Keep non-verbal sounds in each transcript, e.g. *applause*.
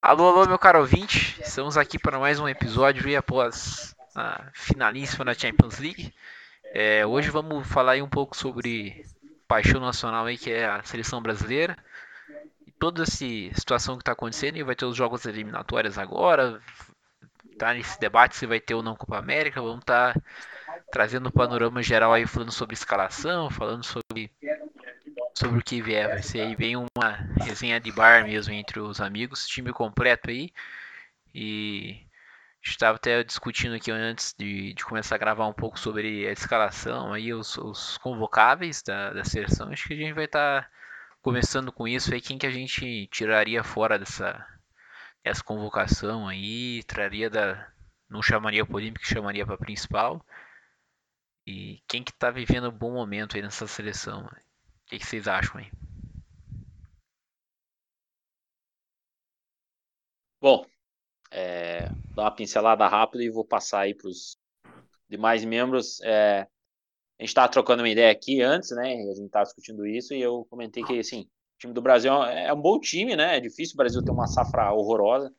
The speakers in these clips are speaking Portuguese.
Alô, alô, meu caro ouvinte. Estamos aqui para mais um episódio e após a finalíssima da Champions League. É, hoje vamos falar um pouco sobre paixão nacional aí, que é a seleção brasileira. E toda essa situação que está acontecendo. E vai ter os jogos eliminatórios agora. Tá nesse debate se vai ter ou não Copa América. Vamos estar tá trazendo um panorama geral aí, falando sobre escalação, falando sobre sobre o que vier. Vai ser aí bem uma resenha de bar mesmo entre os amigos, time completo aí. E estava até discutindo aqui antes de, de, começar a gravar um pouco sobre a escalação, aí os, os convocáveis da, da, seleção. Acho que a gente vai estar tá começando com isso aí, quem que a gente tiraria fora dessa, dessa convocação aí, traria da. Não chamaria polímica, chamaria para principal. E quem que tá vivendo um bom momento aí nessa seleção? O que, que vocês acham aí? Bom, é, dar uma pincelada rápida e vou passar aí para os demais membros. É, a gente estava trocando uma ideia aqui antes, né? A gente estava discutindo isso e eu comentei que, assim, o time do Brasil é um bom time, né? É difícil o Brasil ter uma safra horrorosa.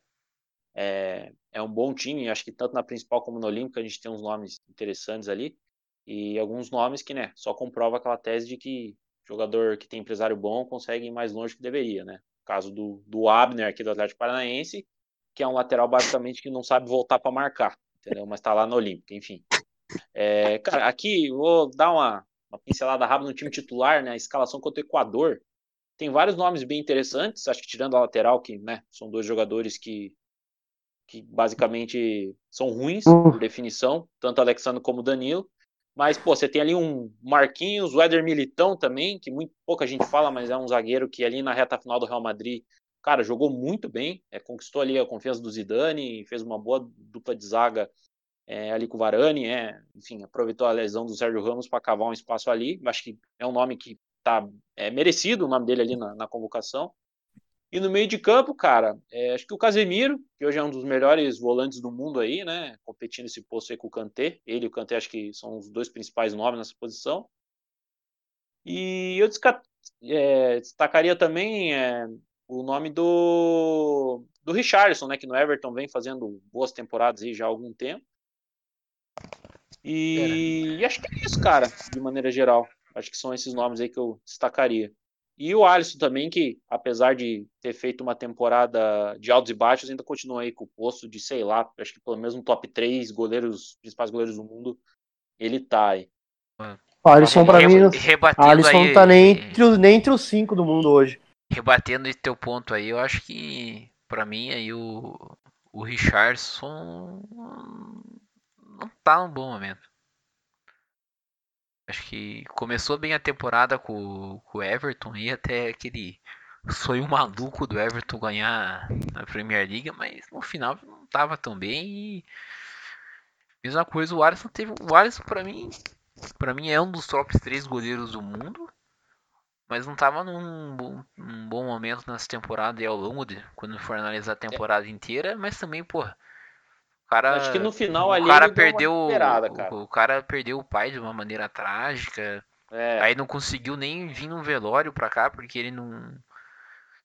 É, é um bom time, acho que tanto na principal como no Olímpico a gente tem uns nomes interessantes ali e alguns nomes que, né, só comprova aquela tese de que jogador que tem empresário bom consegue ir mais longe que deveria, né? O caso do, do Abner aqui do Atlético Paranaense, que é um lateral basicamente que não sabe voltar para marcar, entendeu? Mas está lá no Olímpico, enfim. É, cara, aqui vou dar uma, uma pincelada rápida no time titular, né? A escalação contra o Equador. Tem vários nomes bem interessantes, acho que tirando a lateral, que né, são dois jogadores que, que basicamente são ruins por definição, tanto Alexandre como Danilo. Mas, pô, você tem ali um Marquinhos, o Éder Militão também, que muito pouca gente fala, mas é um zagueiro que ali na reta final do Real Madrid cara, jogou muito bem, é, conquistou ali a confiança do Zidane, fez uma boa dupla de zaga é, ali com o Varane, é, enfim, aproveitou a lesão do Sérgio Ramos para cavar um espaço ali. Acho que é um nome que tá é, merecido o nome dele ali na, na convocação. E no meio de campo, cara, é, acho que o Casemiro, que hoje é um dos melhores volantes do mundo aí, né? Competindo esse posto aí com o Kanté. Ele e o Kanté acho que são os dois principais nomes nessa posição. E eu é, destacaria também é, o nome do, do Richardson, né, que no Everton vem fazendo boas temporadas aí já há algum tempo. E, e, acho que é isso, cara, de maneira geral. Acho que são esses nomes aí que eu destacaria. E o Alisson também, que apesar de ter feito uma temporada de altos e baixos, ainda continua aí com o posto de, sei lá, acho que pelo menos um top 3 goleiros, principais goleiros do mundo, ele tá aí. O Alisson, pra mim, Alisson não tá nem entre, nem entre os cinco do mundo hoje rebatendo esse teu ponto aí, eu acho que para mim aí o, o Richardson não tá num bom momento. Acho que começou bem a temporada com, com o Everton e até aquele sonho maluco do Everton ganhar a Premier League, mas no final não tava tão bem e mesma coisa o Alisson teve o Alisson para mim para mim é um dos top 3 goleiros do mundo mas não estava num, bom, bom momento nessa temporada e ao longo de quando for analisar a temporada é. inteira, mas também, porra, cara Acho que no final ali o cara perdeu cara. O, o, cara perdeu o pai de uma maneira trágica. É. Aí não conseguiu nem vir num velório pra cá porque ele não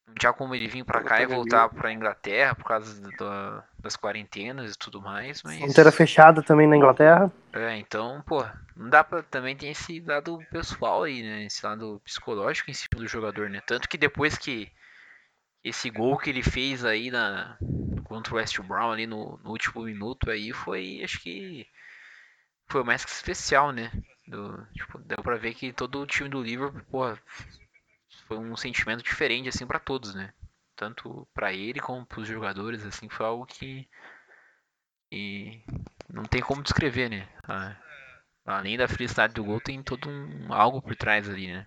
não tinha como ele vir para cá e voltar para Inglaterra por causa do, das quarentenas e tudo mais. Mas... Fronteira fechada também na Inglaterra. É, então, pô, não dá para também tem esse lado pessoal aí, né? Esse lado psicológico em cima do jogador, né? Tanto que depois que esse gol que ele fez aí na contra o West Brown ali no, no último minuto aí foi, acho que foi mais que especial, né? Do, tipo, deu pra ver que todo o time do Liverpool, porra, foi um sentimento diferente assim para todos, né? Tanto para ele como para os jogadores, assim, foi algo que e não tem como descrever, né? além da felicidade do gol, tem todo um algo por trás ali, né?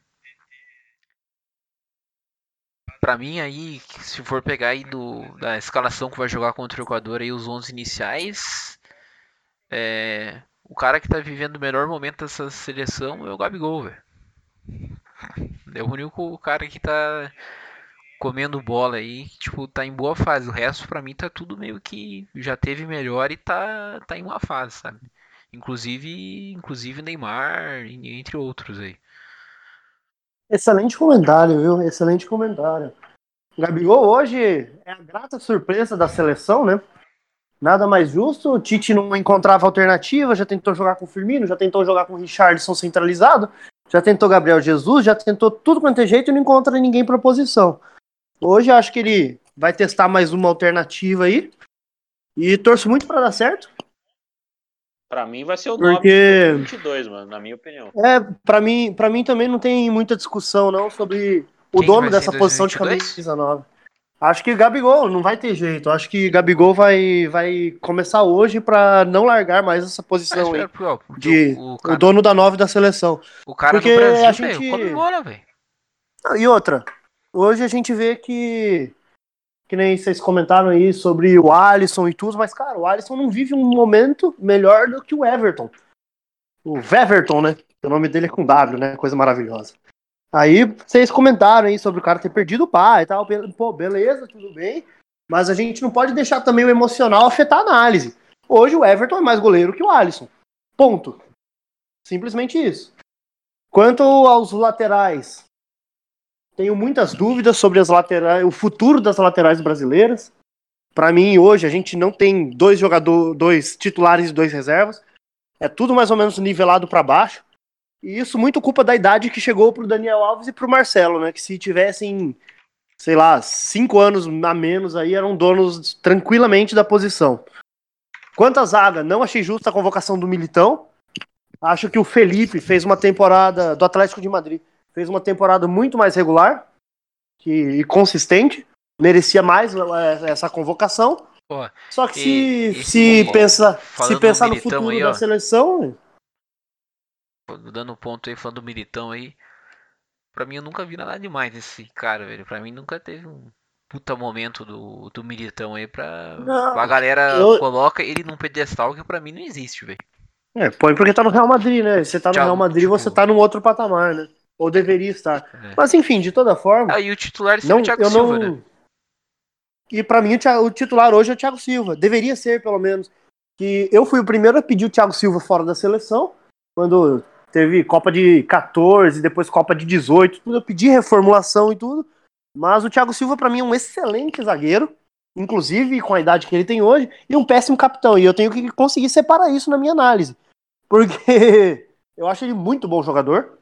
Para mim aí, se for pegar aí do, da escalação que vai jogar contra o Equador aí os 11 iniciais, é, o cara que tá vivendo o melhor momento dessa seleção é o Gabigol, velho. É o único cara que tá comendo bola aí, tipo, tá em boa fase. O resto, para mim, tá tudo meio que já teve melhor e tá, tá em uma fase, sabe? Inclusive, inclusive Neymar, entre outros aí. Excelente comentário, viu? Excelente comentário. Gabigol hoje é a grata surpresa da seleção, né? Nada mais justo. O Tite não encontrava alternativa, já tentou jogar com o Firmino, já tentou jogar com o Richardson centralizado, já tentou Gabriel Jesus, já tentou tudo quanto é jeito e não encontra ninguém para posição. Hoje acho que ele vai testar mais uma alternativa aí. E torço muito para dar certo. Para mim vai ser o Porque... 22, mano, na minha opinião. É, para mim, para mim também não tem muita discussão não sobre o Quem dono dessa posição de camisa nova. Acho que Gabigol não vai ter jeito. Acho que Gabigol vai, vai começar hoje para não largar mais essa posição aí, de o, cara, o, dono da nove da seleção. O cara Porque do Brasil, a gente comemora, velho. E outra, hoje a gente vê que que nem vocês comentaram aí sobre o Alisson e tudo, mas cara, o Alisson não vive um momento melhor do que o Everton. O Veverton, né? O nome dele é com W, né? Coisa maravilhosa. Aí vocês comentaram aí sobre o cara ter perdido o pai e tal. Pô, beleza, tudo bem. Mas a gente não pode deixar também o emocional afetar a análise. Hoje o Everton é mais goleiro que o Alisson. Ponto. Simplesmente isso. Quanto aos laterais, tenho muitas dúvidas sobre as laterais, o futuro das laterais brasileiras. Para mim, hoje a gente não tem dois jogadores, dois titulares e dois reservas. É tudo mais ou menos nivelado para baixo. E isso muito culpa da idade que chegou pro Daniel Alves e pro Marcelo, né? Que se tivessem, sei lá, cinco anos a menos aí, eram donos tranquilamente da posição. Quanto à zaga, não achei justa a convocação do Militão. Acho que o Felipe fez uma temporada do Atlético de Madrid, fez uma temporada muito mais regular que, e consistente. Merecia mais é, essa convocação. Pô, Só que e, se, se, pensa, se pensar no futuro aí, da seleção, dando um ponto aí, falando do Militão aí. Pra mim, eu nunca vi nada demais nesse cara, velho. Pra mim, nunca teve um puta momento do, do Militão aí pra. Não, a galera eu... coloca ele num pedestal que pra mim não existe, velho. É, põe porque tá no Real Madrid, né? Você tá no Real Madrid, tipo... você tá num outro patamar, né? Ou deveria estar. É. Mas enfim, de toda forma. Ah, e o titular é não, o Thiago eu Silva, não... né? E pra mim, o titular hoje é o Thiago Silva. Deveria ser, pelo menos. Que eu fui o primeiro a pedir o Thiago Silva fora da seleção. Quando teve Copa de 14, depois Copa de 18, tudo. Eu pedi reformulação e tudo. Mas o Thiago Silva, para mim, é um excelente zagueiro, inclusive com a idade que ele tem hoje, e um péssimo capitão. E eu tenho que conseguir separar isso na minha análise. Porque *laughs* eu acho ele muito bom jogador,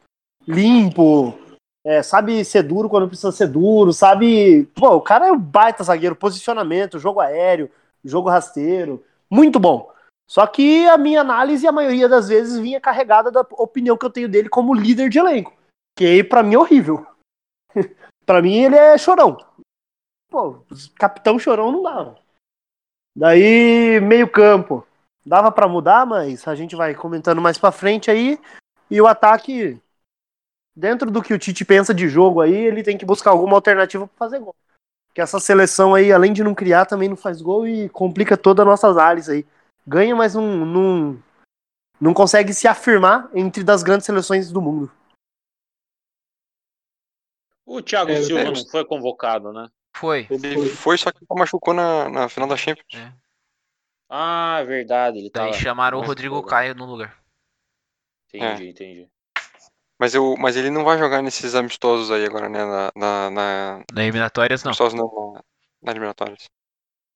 limpo, é, sabe ser duro quando precisa ser duro, sabe. Pô, o cara é um baita zagueiro, posicionamento, jogo aéreo, jogo rasteiro, muito bom. Só que a minha análise, a maioria das vezes, vinha carregada da opinião que eu tenho dele como líder de elenco. Que pra mim, é horrível. *laughs* pra mim, ele é chorão. Pô, capitão chorão não dava. Daí, meio campo. Dava para mudar, mas a gente vai comentando mais pra frente aí. E o ataque, dentro do que o Tite pensa de jogo aí, ele tem que buscar alguma alternativa para fazer gol. Que essa seleção aí, além de não criar, também não faz gol e complica toda a nossa análise aí ganha, mas não, não, não consegue se afirmar entre das grandes seleções do mundo. O Thiago é, Silva não foi convocado, né? Foi. Ele foi, só que machucou na, na final da Champions. É. Ah, é verdade. Ele Daí tava... chamaram o Rodrigo Caio no lugar. Entendi, é. entendi. Mas, eu, mas ele não vai jogar nesses amistosos aí agora, né? Na, na, na... na eliminatórias, não. Amistosos não, na, na eliminatórias.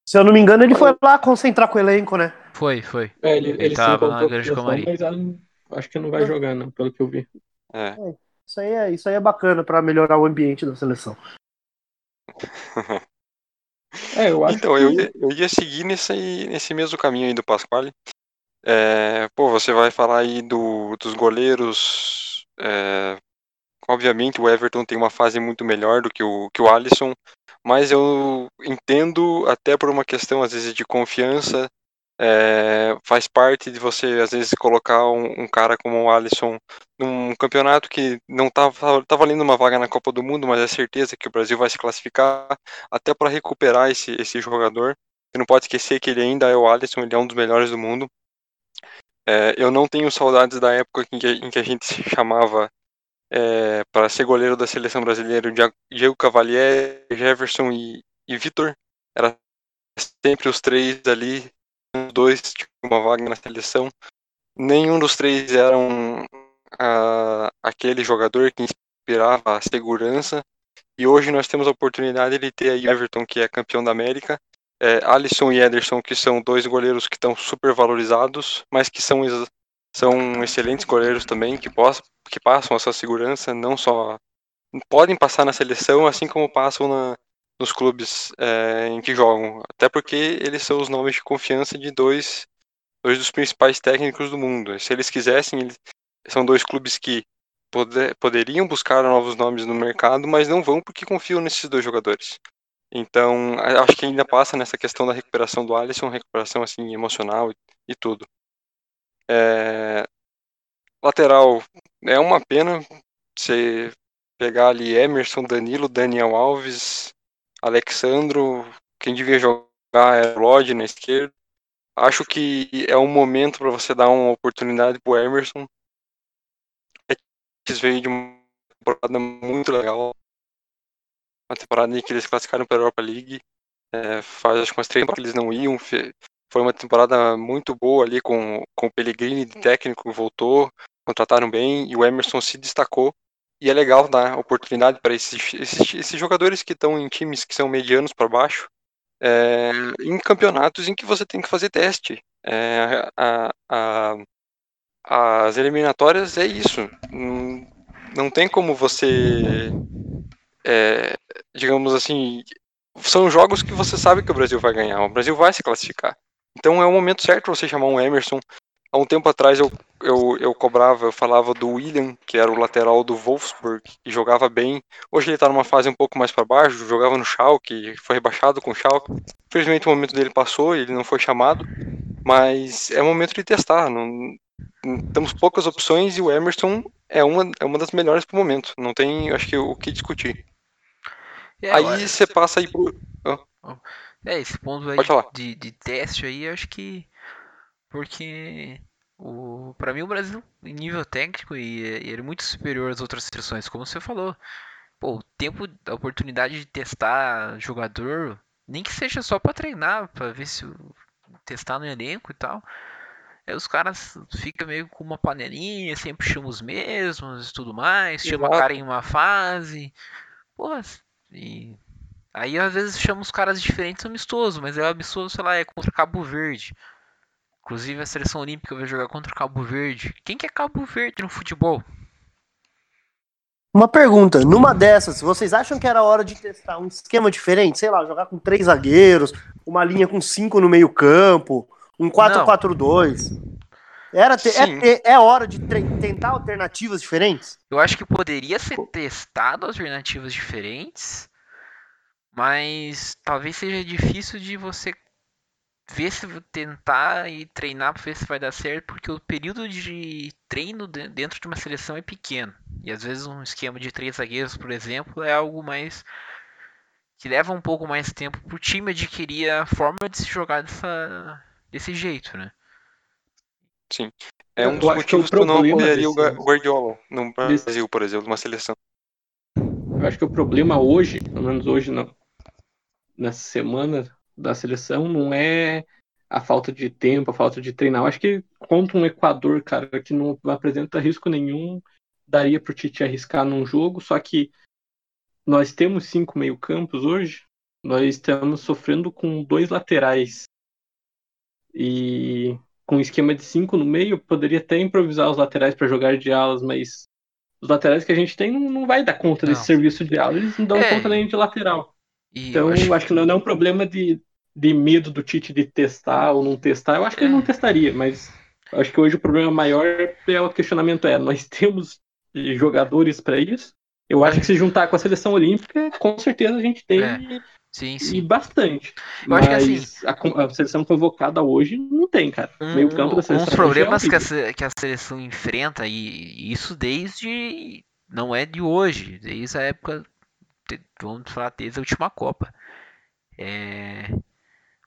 Se eu não me engano, ele foi lá concentrar com o elenco, né? Foi, foi. É, ele, ele, ele tava na Grande Comari. Mas acho que não vai jogar, não, pelo que eu vi. É. é isso, aí é, isso aí é bacana para melhorar o ambiente da seleção. *laughs* é, eu acho então, que... eu, ia, eu ia seguir nesse, nesse mesmo caminho aí do Pasquale. É, pô, você vai falar aí do, dos goleiros. É, obviamente o Everton tem uma fase muito melhor do que o, que o Alisson mas eu entendo até por uma questão às vezes de confiança, é, faz parte de você às vezes colocar um, um, cara como o Alisson num campeonato que não estava tá valendo uma vaga na Copa do Mundo, mas é certeza que o Brasil vai se classificar até para recuperar esse, esse jogador. Você não pode esquecer que ele ainda é o Alisson, ele é um dos melhores do mundo. É, eu não tenho saudades da época em que, em que a gente se chamava é, para ser goleiro da seleção brasileira, Diego Cavalier, Jefferson e, e Vitor. Era sempre os três ali, os dois tinham uma vaga na seleção. Nenhum dos três eram aquele jogador que inspirava a segurança E hoje nós temos a oportunidade de ter aí Everton, que é campeão da América, é, Alisson e Ederson, que são dois goleiros que estão super valorizados, mas que são, são excelentes goleiros também, que, possam, que passam essa segurança, não só podem passar na seleção, assim como passam na, nos clubes é, em que jogam. Até porque eles são os nomes de confiança de dois, dois dos principais técnicos do mundo. Se eles quisessem, eles, são dois clubes que poder, poderiam buscar novos nomes no mercado, mas não vão porque confiam nesses dois jogadores. Então, acho que ainda passa nessa questão da recuperação do Alisson, recuperação assim emocional e, e tudo. É, lateral, é uma pena você pegar ali Emerson, Danilo, Daniel Alves, Alexandro, quem devia jogar é Lodge na esquerda. Acho que é um momento para você dar uma oportunidade pro Emerson. Eles veio de uma temporada muito legal. Uma temporada em que eles classificaram para a Europa League. É, faz acho que umas três que eles não iam. Foi uma temporada muito boa ali com, com o Pellegrini de técnico, voltou, contrataram bem e o Emerson se destacou. E é legal dar oportunidade para esses, esses, esses, jogadores que estão em times que são medianos para baixo, é, em campeonatos em que você tem que fazer teste. É, a, a, as eliminatórias é isso. Não, não tem como você, é, digamos assim, são jogos que você sabe que o Brasil vai ganhar. O Brasil vai se classificar. Então é o momento certo você chamar um Emerson. Há um tempo atrás eu, eu, eu cobrava, eu falava do William, que era o lateral do Wolfsburg, e jogava bem. Hoje ele está numa fase um pouco mais para baixo, jogava no Schalke, foi rebaixado com o Schalke. Infelizmente o momento dele passou, ele não foi chamado, mas é o momento de testar. Não, temos poucas opções e o Emerson é uma, é uma das melhores pro momento. Não tem, acho que, o que discutir. É, aí você passa aí pro. Oh. É, esse ponto aí de, de teste aí, acho que. Porque o, para mim o Brasil, em nível técnico, e, e ele é muito superior às outras seleções, como você falou. Pô, o tempo, a oportunidade de testar jogador, nem que seja só para treinar, para ver se testar no elenco e tal. Aí os caras ficam meio com uma panelinha, sempre chamam os mesmos e tudo mais, chama o cara em uma fase. Pô, e aí às vezes chama os caras diferentes amistoso, mas é amistoso, sei lá, é contra Cabo Verde. Inclusive a seleção olímpica vai jogar contra Cabo Verde. Quem que é Cabo Verde no futebol? Uma pergunta, numa dessas, vocês acham que era hora de testar um esquema diferente? Sei lá, jogar com três zagueiros, uma linha com cinco no meio campo, um 4-4-2. Era é, é, hora de tentar alternativas diferentes? Eu acho que poderia ser testado alternativas diferentes, mas talvez seja difícil de você ver se tentar e treinar para ver se vai dar certo, porque o período de treino dentro de uma seleção é pequeno. E às vezes um esquema de três zagueiros, por exemplo, é algo mais que leva um pouco mais tempo para o time adquirir a forma de se jogar dessa, desse jeito, né? Sim. É um dos motivos que eu não apoiaria o Guardiola no Brasil, por exemplo, uma seleção. Eu acho que o problema hoje, pelo menos hoje, não, nessa semana da seleção, não é a falta de tempo, a falta de treinar. Eu acho que contra um Equador, cara, que não apresenta risco nenhum, daria pro Tite arriscar num jogo, só que nós temos cinco meio-campos hoje, nós estamos sofrendo com dois laterais e com um esquema de cinco no meio, poderia até improvisar os laterais para jogar de alas, mas os laterais que a gente tem não, vai dar conta não. desse serviço de ala, eles não dão é. conta nem de lateral. E então, eu acho... acho... que não é um problema de, de medo do Tite de testar ou não testar. Eu acho que é. ele não testaria, mas acho que hoje o problema maior é o questionamento é, nós *laughs* temos jogadores para isso. Eu acho que se juntar com a seleção olímpica, com certeza a gente tem é. Sim, sim. E bastante. Eu Mas acho que assim. A, a, seleção convocada hoje não tem, cara. Um, Meio campo da seleção. Uns problemas é que, a, que a seleção enfrenta, e isso desde. Não é de hoje, desde a época. Vamos falar desde a última Copa. É,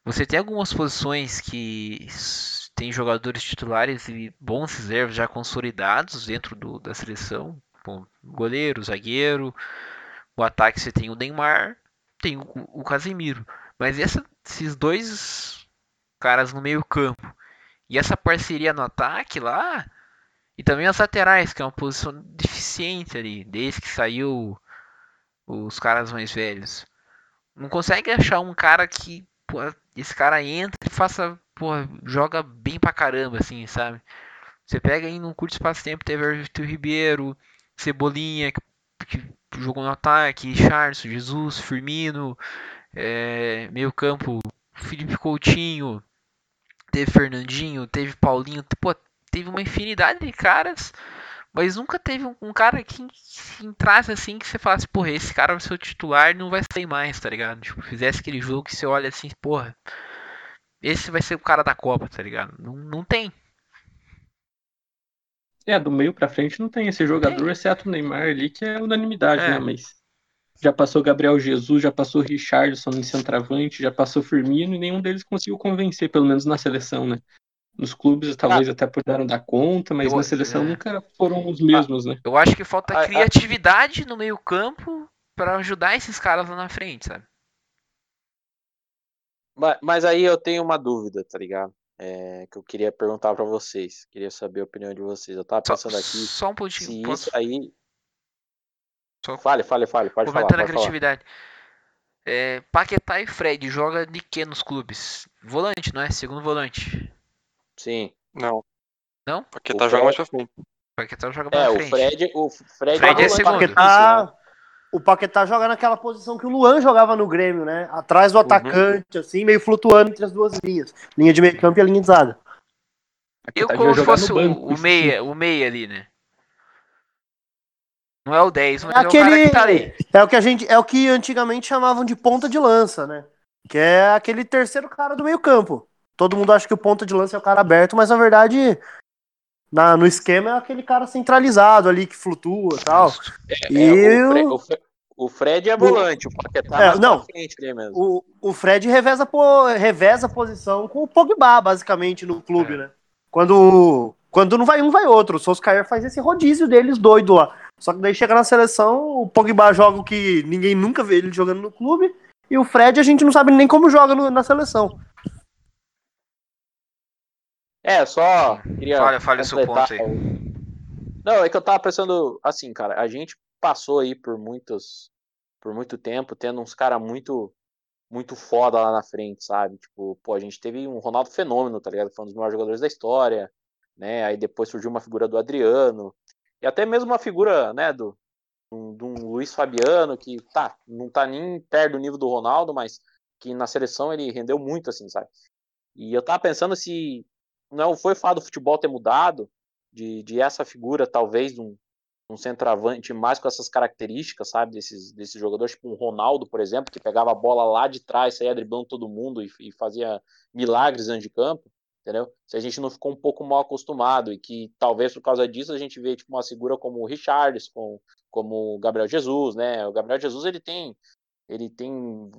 você tem algumas posições que tem jogadores titulares e bons reservas já consolidados dentro do, da seleção. Bom, goleiro, zagueiro. O ataque você tem o Neymar tem o, o Casemiro. Mas essa, esses dois caras no meio campo e essa parceria no ataque lá, e também as laterais, que é uma posição deficiente ali, desde que saiu os caras mais velhos. Não consegue achar um cara que, pô, esse cara entra e faça, pô, joga bem pra caramba, assim, sabe? Você pega aí num curto espaço de tempo, teve Arthur Ribeiro, Cebolinha, que, que jogou no ataque, Charles, Jesus, Firmino, é, meio campo, Felipe Coutinho, teve Fernandinho, teve Paulinho, pô, teve uma infinidade de caras, mas nunca teve um, um cara que, entrasse assim que você falasse, porra, esse cara vai ser o titular e não vai sair mais, tá ligado? Tipo, fizesse aquele jogo que você olha assim, porra, esse vai ser o cara da Copa, tá ligado? Não, não tem. É, do meio pra frente não tem esse jogador, tem. exceto o Neymar ali, que é unanimidade, é. né? Mas já passou Gabriel Jesus, já passou Richardson em centroavante, já passou Firmino e nenhum deles conseguiu convencer, pelo menos na seleção, né? Nos clubes talvez ah, até puderam dar conta, mas eu, na seleção é. nunca foram os mesmos, né? Eu acho que falta criatividade no meio campo para ajudar esses caras lá na frente, sabe? Mas, mas aí eu tenho uma dúvida, tá ligado? É, que eu queria perguntar para vocês. Queria saber a opinião de vocês. Eu tava pensando só, aqui. Só um pouquinho. Se posso... isso aí. Só... Fale, fale, fale. Pode Comentando falar. a criatividade. É, Paquetá e Fred joga de que nos clubes? Volante, não é? Segundo volante. Sim. Não. Não? Paquetá joga mais pra frente. Paquetá joga mais é, pra frente. É, o Fred, o Fred, Fred é, é segundo. Paquetá, o Paquetá joga naquela posição que o Luan jogava no Grêmio, né? Atrás do uhum. atacante, assim, meio flutuando entre as duas linhas. Linha de meio campo e a linha de zaga. Eu como se fosse o, o meia, o meia ali, né? Não é o 10, mas é, aquele, é o cara que tá ali. É o que a gente, é o que antigamente chamavam de ponta de lança, né? Que é aquele terceiro cara do meio campo. Todo mundo acha que o ponta de lança é o cara aberto, mas na verdade na, no esquema é aquele cara centralizado ali que flutua e tal. É, e é, o, Fred, o, Fred, é volante, o, o Paquetá é, não, frente mesmo. O, o Fred reveza, po, reveza a posição com o Pogba, basicamente, no clube, é. né? Quando, quando não vai um, vai outro. O Solskjaer faz esse rodízio deles doido lá. Só que daí chega na seleção, o Pogba joga o que ninguém nunca vê ele jogando no clube, e o Fred a gente não sabe nem como joga no, na seleção. É, só queria. Fale, fale seu ponto aí. Não, é que eu tava pensando, assim, cara, a gente passou aí por muitos. Por muito tempo, tendo uns caras muito. Muito foda lá na frente, sabe? Tipo, pô, a gente teve um Ronaldo Fenômeno, tá ligado? Foi um dos maiores jogadores da história, né? Aí depois surgiu uma figura do Adriano. E até mesmo uma figura, né, do, do um Luiz Fabiano, que tá, não tá nem perto do nível do Ronaldo, mas que na seleção ele rendeu muito, assim, sabe? E eu tava pensando se não foi fato do futebol ter mudado, de, de essa figura, talvez, um, um centroavante mais com essas características, sabe, desses, desses jogadores, tipo um Ronaldo, por exemplo, que pegava a bola lá de trás, saía driblando todo mundo e, e fazia milagres dentro de campo, entendeu? Se a gente não ficou um pouco mal acostumado e que talvez por causa disso a gente vê tipo uma figura como o Richards, com, como o Gabriel Jesus, né? O Gabriel Jesus ele tem ele tem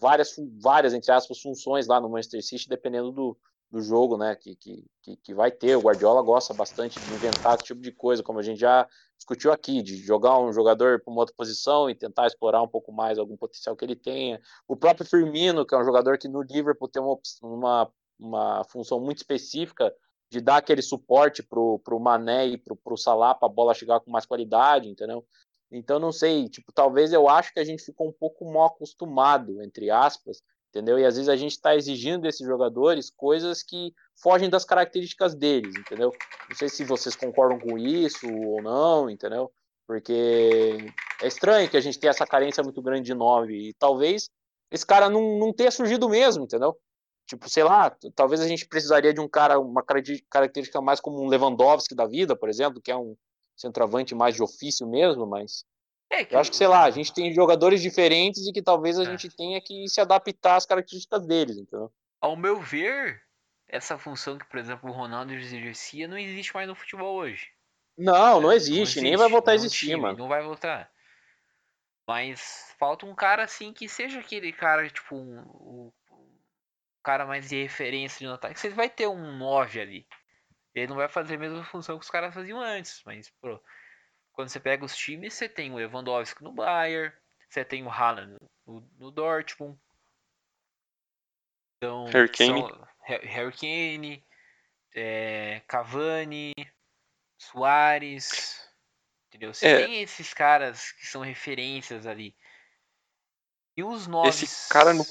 várias várias entre aspas funções lá no Manchester City dependendo do, do jogo, né, que, que, que vai ter. O Guardiola gosta bastante de inventar esse tipo de coisa, como a gente já discutiu aqui, de jogar um jogador para uma outra posição e tentar explorar um pouco mais algum potencial que ele tenha. O próprio Firmino, que é um jogador que no Liverpool tem uma, uma, uma função muito específica de dar aquele suporte pro, pro Mané e pro, pro Salah para a bola chegar com mais qualidade, entendeu? Então não sei, tipo, talvez eu acho que a gente ficou um pouco mal acostumado, entre aspas, entendeu? E às vezes a gente está exigindo desses jogadores coisas que fogem das características deles, entendeu? Não sei se vocês concordam com isso ou não, entendeu? Porque é estranho que a gente tenha essa carência muito grande de nove e talvez esse cara não, não tenha surgido mesmo, entendeu? Tipo, sei lá, talvez a gente precisaria de um cara, uma característica mais como um Lewandowski da vida, por exemplo, que é um centroavante mais de ofício mesmo, mas é que... Eu acho que, sei lá, a gente tem jogadores diferentes e que talvez a é. gente tenha que se adaptar às características deles, então. Ao meu ver, essa função que, por exemplo, o Ronaldo exercia não existe mais no futebol hoje. Não, não existe, não existe nem vai voltar a existir, time, mano. Não vai voltar. Mas falta um cara assim que seja aquele cara, tipo, um, um, um cara mais de referência de ataque. Você vai ter um 9 ali. Ele não vai fazer a mesma função que os caras faziam antes, mas, pô, quando você pega os times, você tem o Lewandowski no Bayern, você tem o Haaland no, no Dortmund. Então, Harry Kane, Harry Kane é, Cavani, Soares. Entendeu? Você é. tem esses caras que são referências ali. E os noves. Esse cara não.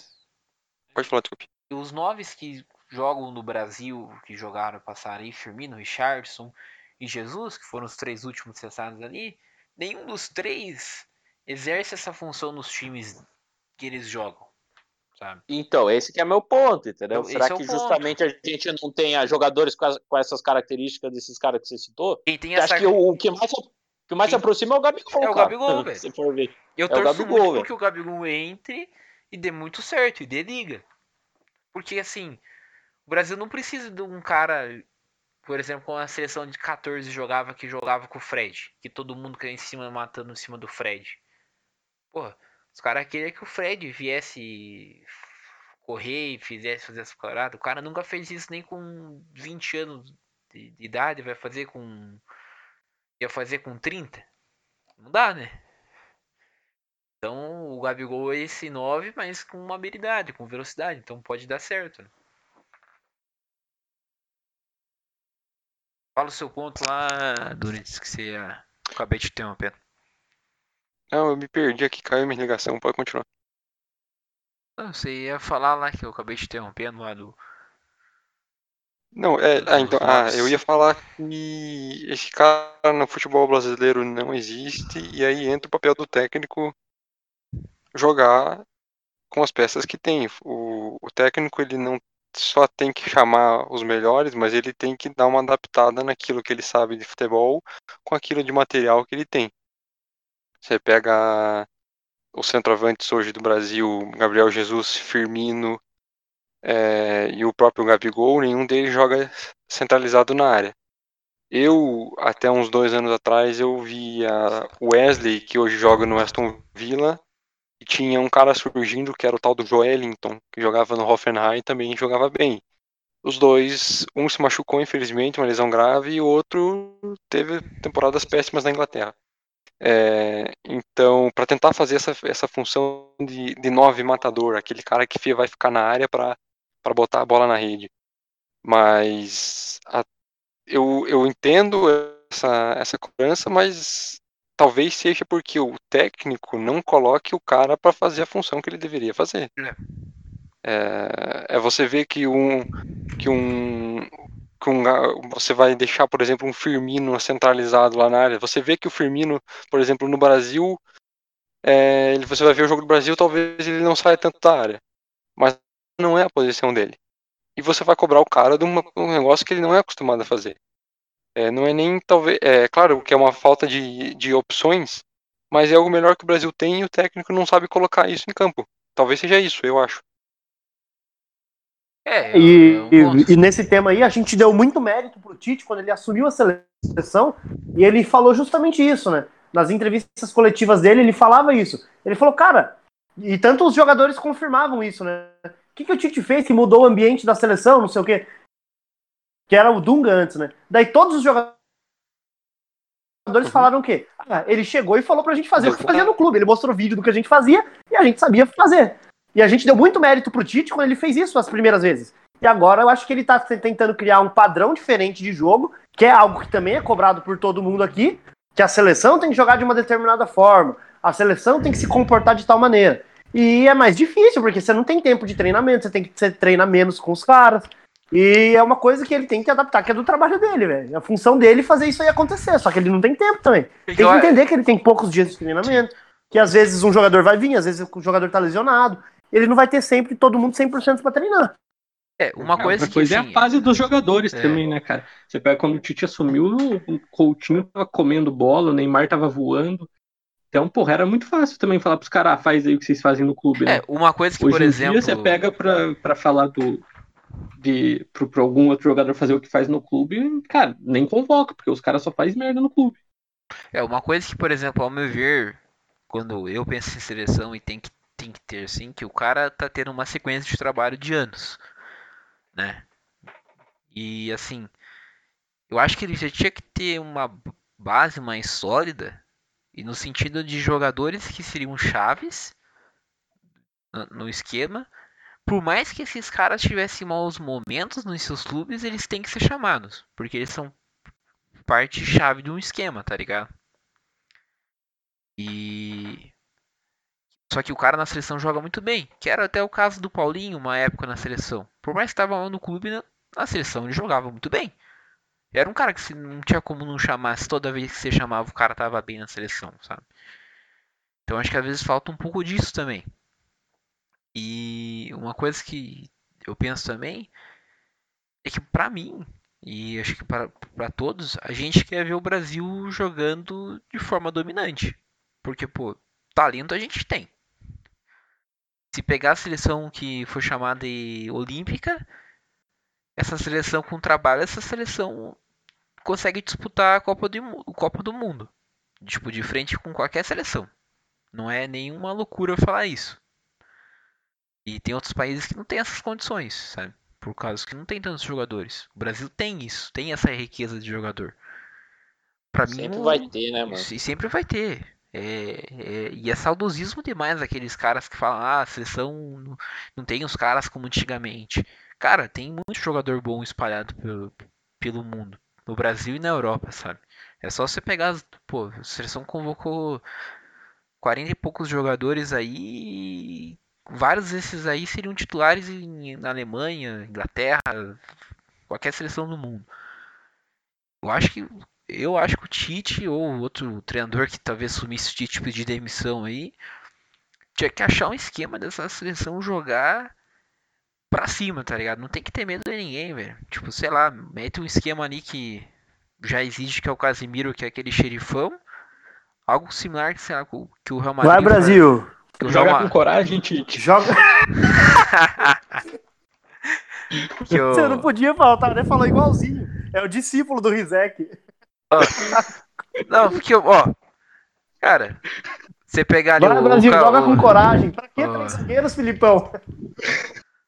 Pode falar, desculpe. E os noves que jogam no Brasil, que jogaram, passaram aí, Firmino, Richardson e Jesus, que foram os três últimos cessados ali, nenhum dos três exerce essa função nos times que eles jogam. Sabe? Então, esse que é meu ponto, entendeu? Então, Será é que justamente a gente não tem jogadores com, as, com, essas características desses caras que você citou? Quem tem essa... Acho que o, o, que mais, o que mais se aproxima é o Gabigol. É o Gabigol, *laughs* velho. Se for ver. Eu é torço o Gabigol, muito que o Gabigol entre e dê muito certo, e dê liga. Porque assim, o Brasil não precisa de um cara, por exemplo, com a seleção de 14 jogava que jogava com o Fred, que todo mundo caiu em cima matando em cima do Fred. Porra, os caras queriam que o Fred viesse correr e fizesse fazer essa parada. O cara nunca fez isso nem com 20 anos de, de idade, vai fazer com ia fazer com 30. Não dá, né? Então o Gabigol é esse 9, mas com uma habilidade, com velocidade. Então pode dar certo. Né? Fala o seu ponto lá, Doritos, que você ia... acabei de ter uma pena. Não, eu me perdi aqui, caiu minha ligação, pode continuar. Não, você ia falar lá que eu acabei de interrompendo lá do. Não, é. Ah, então, ah, eu ia falar que esse cara no futebol brasileiro não existe, e aí entra o papel do técnico jogar com as peças que tem. O, o técnico ele não só tem que chamar os melhores, mas ele tem que dar uma adaptada naquilo que ele sabe de futebol com aquilo de material que ele tem. Você pega os centroavantes hoje do Brasil, Gabriel Jesus, Firmino é, e o próprio Gabigol, nenhum deles joga centralizado na área. Eu, até uns dois anos atrás, eu via Wesley, que hoje joga no Aston Villa, e tinha um cara surgindo que era o tal do Joelinton, que jogava no Hoffenheim e também jogava bem. Os dois, um se machucou infelizmente, uma lesão grave, e o outro teve temporadas péssimas na Inglaterra. É, então, para tentar fazer essa, essa função de, de nove matador, aquele cara que vai ficar na área para botar a bola na rede. Mas a, eu, eu entendo essa, essa cobrança, mas talvez seja porque o técnico não coloque o cara para fazer a função que ele deveria fazer. É. é, é você ver que um, que um, que um, você vai deixar, por exemplo, um Firmino centralizado lá na área. Você vê que o Firmino, por exemplo, no Brasil, é, você vai ver o jogo do Brasil, talvez ele não saia tanto da área. Mas não é a posição dele. E você vai cobrar o cara de uma, um negócio que ele não é acostumado a fazer. É, não é nem talvez. É claro que é uma falta de, de opções, mas é algo melhor que o Brasil tem e o técnico não sabe colocar isso em campo. Talvez seja isso, eu acho. É, e, e, e, nesse tema aí, a gente deu muito mérito pro Tite quando ele assumiu a seleção e ele falou justamente isso, né? Nas entrevistas coletivas dele, ele falava isso. Ele falou, cara, e tanto os jogadores confirmavam isso, né? O que, que o Tite fez que mudou o ambiente da seleção, não sei o quê? Que era o Dunga antes, né? Daí todos os jogadores uhum. falaram o quê? Ah, ele chegou e falou pra gente fazer o que fazia no clube. Ele mostrou vídeo do que a gente fazia e a gente sabia fazer. E a gente deu muito mérito pro Tite quando ele fez isso as primeiras vezes. E agora eu acho que ele tá tentando criar um padrão diferente de jogo, que é algo que também é cobrado por todo mundo aqui, que a seleção tem que jogar de uma determinada forma, a seleção tem que se comportar de tal maneira. E é mais difícil, porque você não tem tempo de treinamento, você tem que treinar menos com os caras. E é uma coisa que ele tem que adaptar, que é do trabalho dele, velho. A função dele é fazer isso aí acontecer, só que ele não tem tempo também. Tem que entender que ele tem poucos dias de treinamento, que às vezes um jogador vai vir, às vezes o jogador tá lesionado ele não vai ter sempre todo mundo 100% para treinar. É, uma coisa que. Pois assim, é a assim, fase dos jogadores é. também, né, cara? Você pega quando o Tite assumiu, o Coutinho tava comendo bola, o Neymar tava voando. Então, porra, era muito fácil também falar pros caras, ah, faz aí o que vocês fazem no clube, né? É, uma coisa que, Hoje por exemplo. Dia, você pega pra, pra falar do. De, pro algum outro jogador fazer o que faz no clube, cara, nem convoca, porque os caras só fazem merda no clube. É, uma coisa que, por exemplo, ao meu ver, quando eu penso em seleção e tem que tem que ter, sim, que o cara tá tendo uma sequência de trabalho de anos, né? E assim, eu acho que ele já tinha que ter uma base mais sólida e no sentido de jogadores que seriam chaves no esquema. Por mais que esses caras tivessem maus momentos nos seus clubes, eles têm que ser chamados, porque eles são parte chave de um esquema, tá ligado? E só que o cara na seleção joga muito bem, que era até o caso do Paulinho uma época na seleção. Por mais que estava no clube, na seleção ele jogava muito bem. Era um cara que se não tinha como não chamar, se toda vez que você chamava o cara tava bem na seleção, sabe? Então acho que às vezes falta um pouco disso também. E uma coisa que eu penso também é que para mim, e acho que para todos, a gente quer ver o Brasil jogando de forma dominante. Porque, pô, talento a gente tem. Se pegar a seleção que foi chamada de olímpica, essa seleção com trabalho, essa seleção consegue disputar a Copa do, Copa do Mundo. Tipo, de frente com qualquer seleção. Não é nenhuma loucura falar isso. E tem outros países que não têm essas condições, sabe? Por causa que não tem tantos jogadores. O Brasil tem isso, tem essa riqueza de jogador. Pra sempre mim, vai ter, né, mano? E sempre vai ter. É, é, e é saudosismo demais aqueles caras que falam, ah, a seleção não, não tem os caras como antigamente. Cara, tem muito jogador bom espalhado pelo, pelo mundo. No Brasil e na Europa, sabe? É só você pegar. Pô, a seleção convocou 40 e poucos jogadores aí. Vários desses aí seriam titulares em, na Alemanha, Inglaterra, qualquer seleção do mundo. Eu acho que eu acho que o Tite ou outro treinador que talvez sumisse de tipo de demissão aí tinha que achar um esquema dessa seleção jogar pra cima, tá ligado? Não tem que ter medo de ninguém, velho. Tipo, sei lá, mete um esquema ali que já existe, que é o Casimiro, que é aquele xerifão. Algo similar que, sei lá, que o Real Madrid. Vai, Brasil! Joga com coragem, Tite. Joga. *laughs* eu... Você não podia faltar, né? Falou igualzinho. É o discípulo do Rizek. Não, porque, ó. Cara, você pegar ali Vai, o. Brasil, joga com coragem. Pra que três zagueiros, Filipão?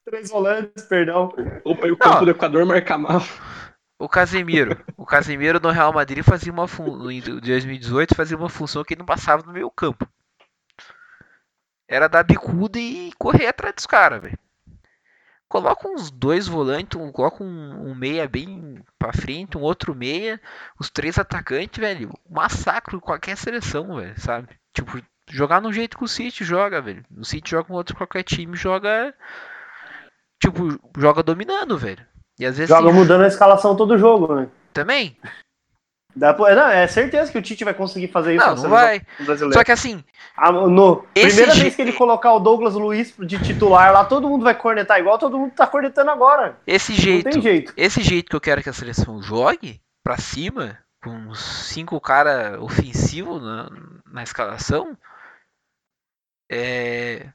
Três volantes, perdão. Opa, e o campo Não. do Equador marca mal. O Casemiro. O Casemiro no Real Madrid fazia uma fun... em 2018 fazia uma função que ele não passava no meio campo. Era dar bicuda e correr atrás dos caras, velho. Coloca uns dois volantes, um, coloca um, um, meia bem pra frente, um outro meia, os três atacantes, velho. Massacre qualquer seleção, velho, sabe? Tipo, jogar no jeito que o City joga, velho. O City joga com outro qualquer time, joga tipo, joga dominando, velho. E às vezes joga sim, mudando a escalação todo jogo, né? Também? Dá, não, é certeza que o Tite vai conseguir fazer isso. Não, não vai. Só que assim. Ah, no, primeira vez que ele colocar o Douglas Luiz de titular lá, todo mundo vai cornetar igual todo mundo tá cornetando agora. Esse jeito, não tem jeito. Esse jeito que eu quero que a seleção jogue pra cima, com cinco cara ofensivo na, na escalação, é,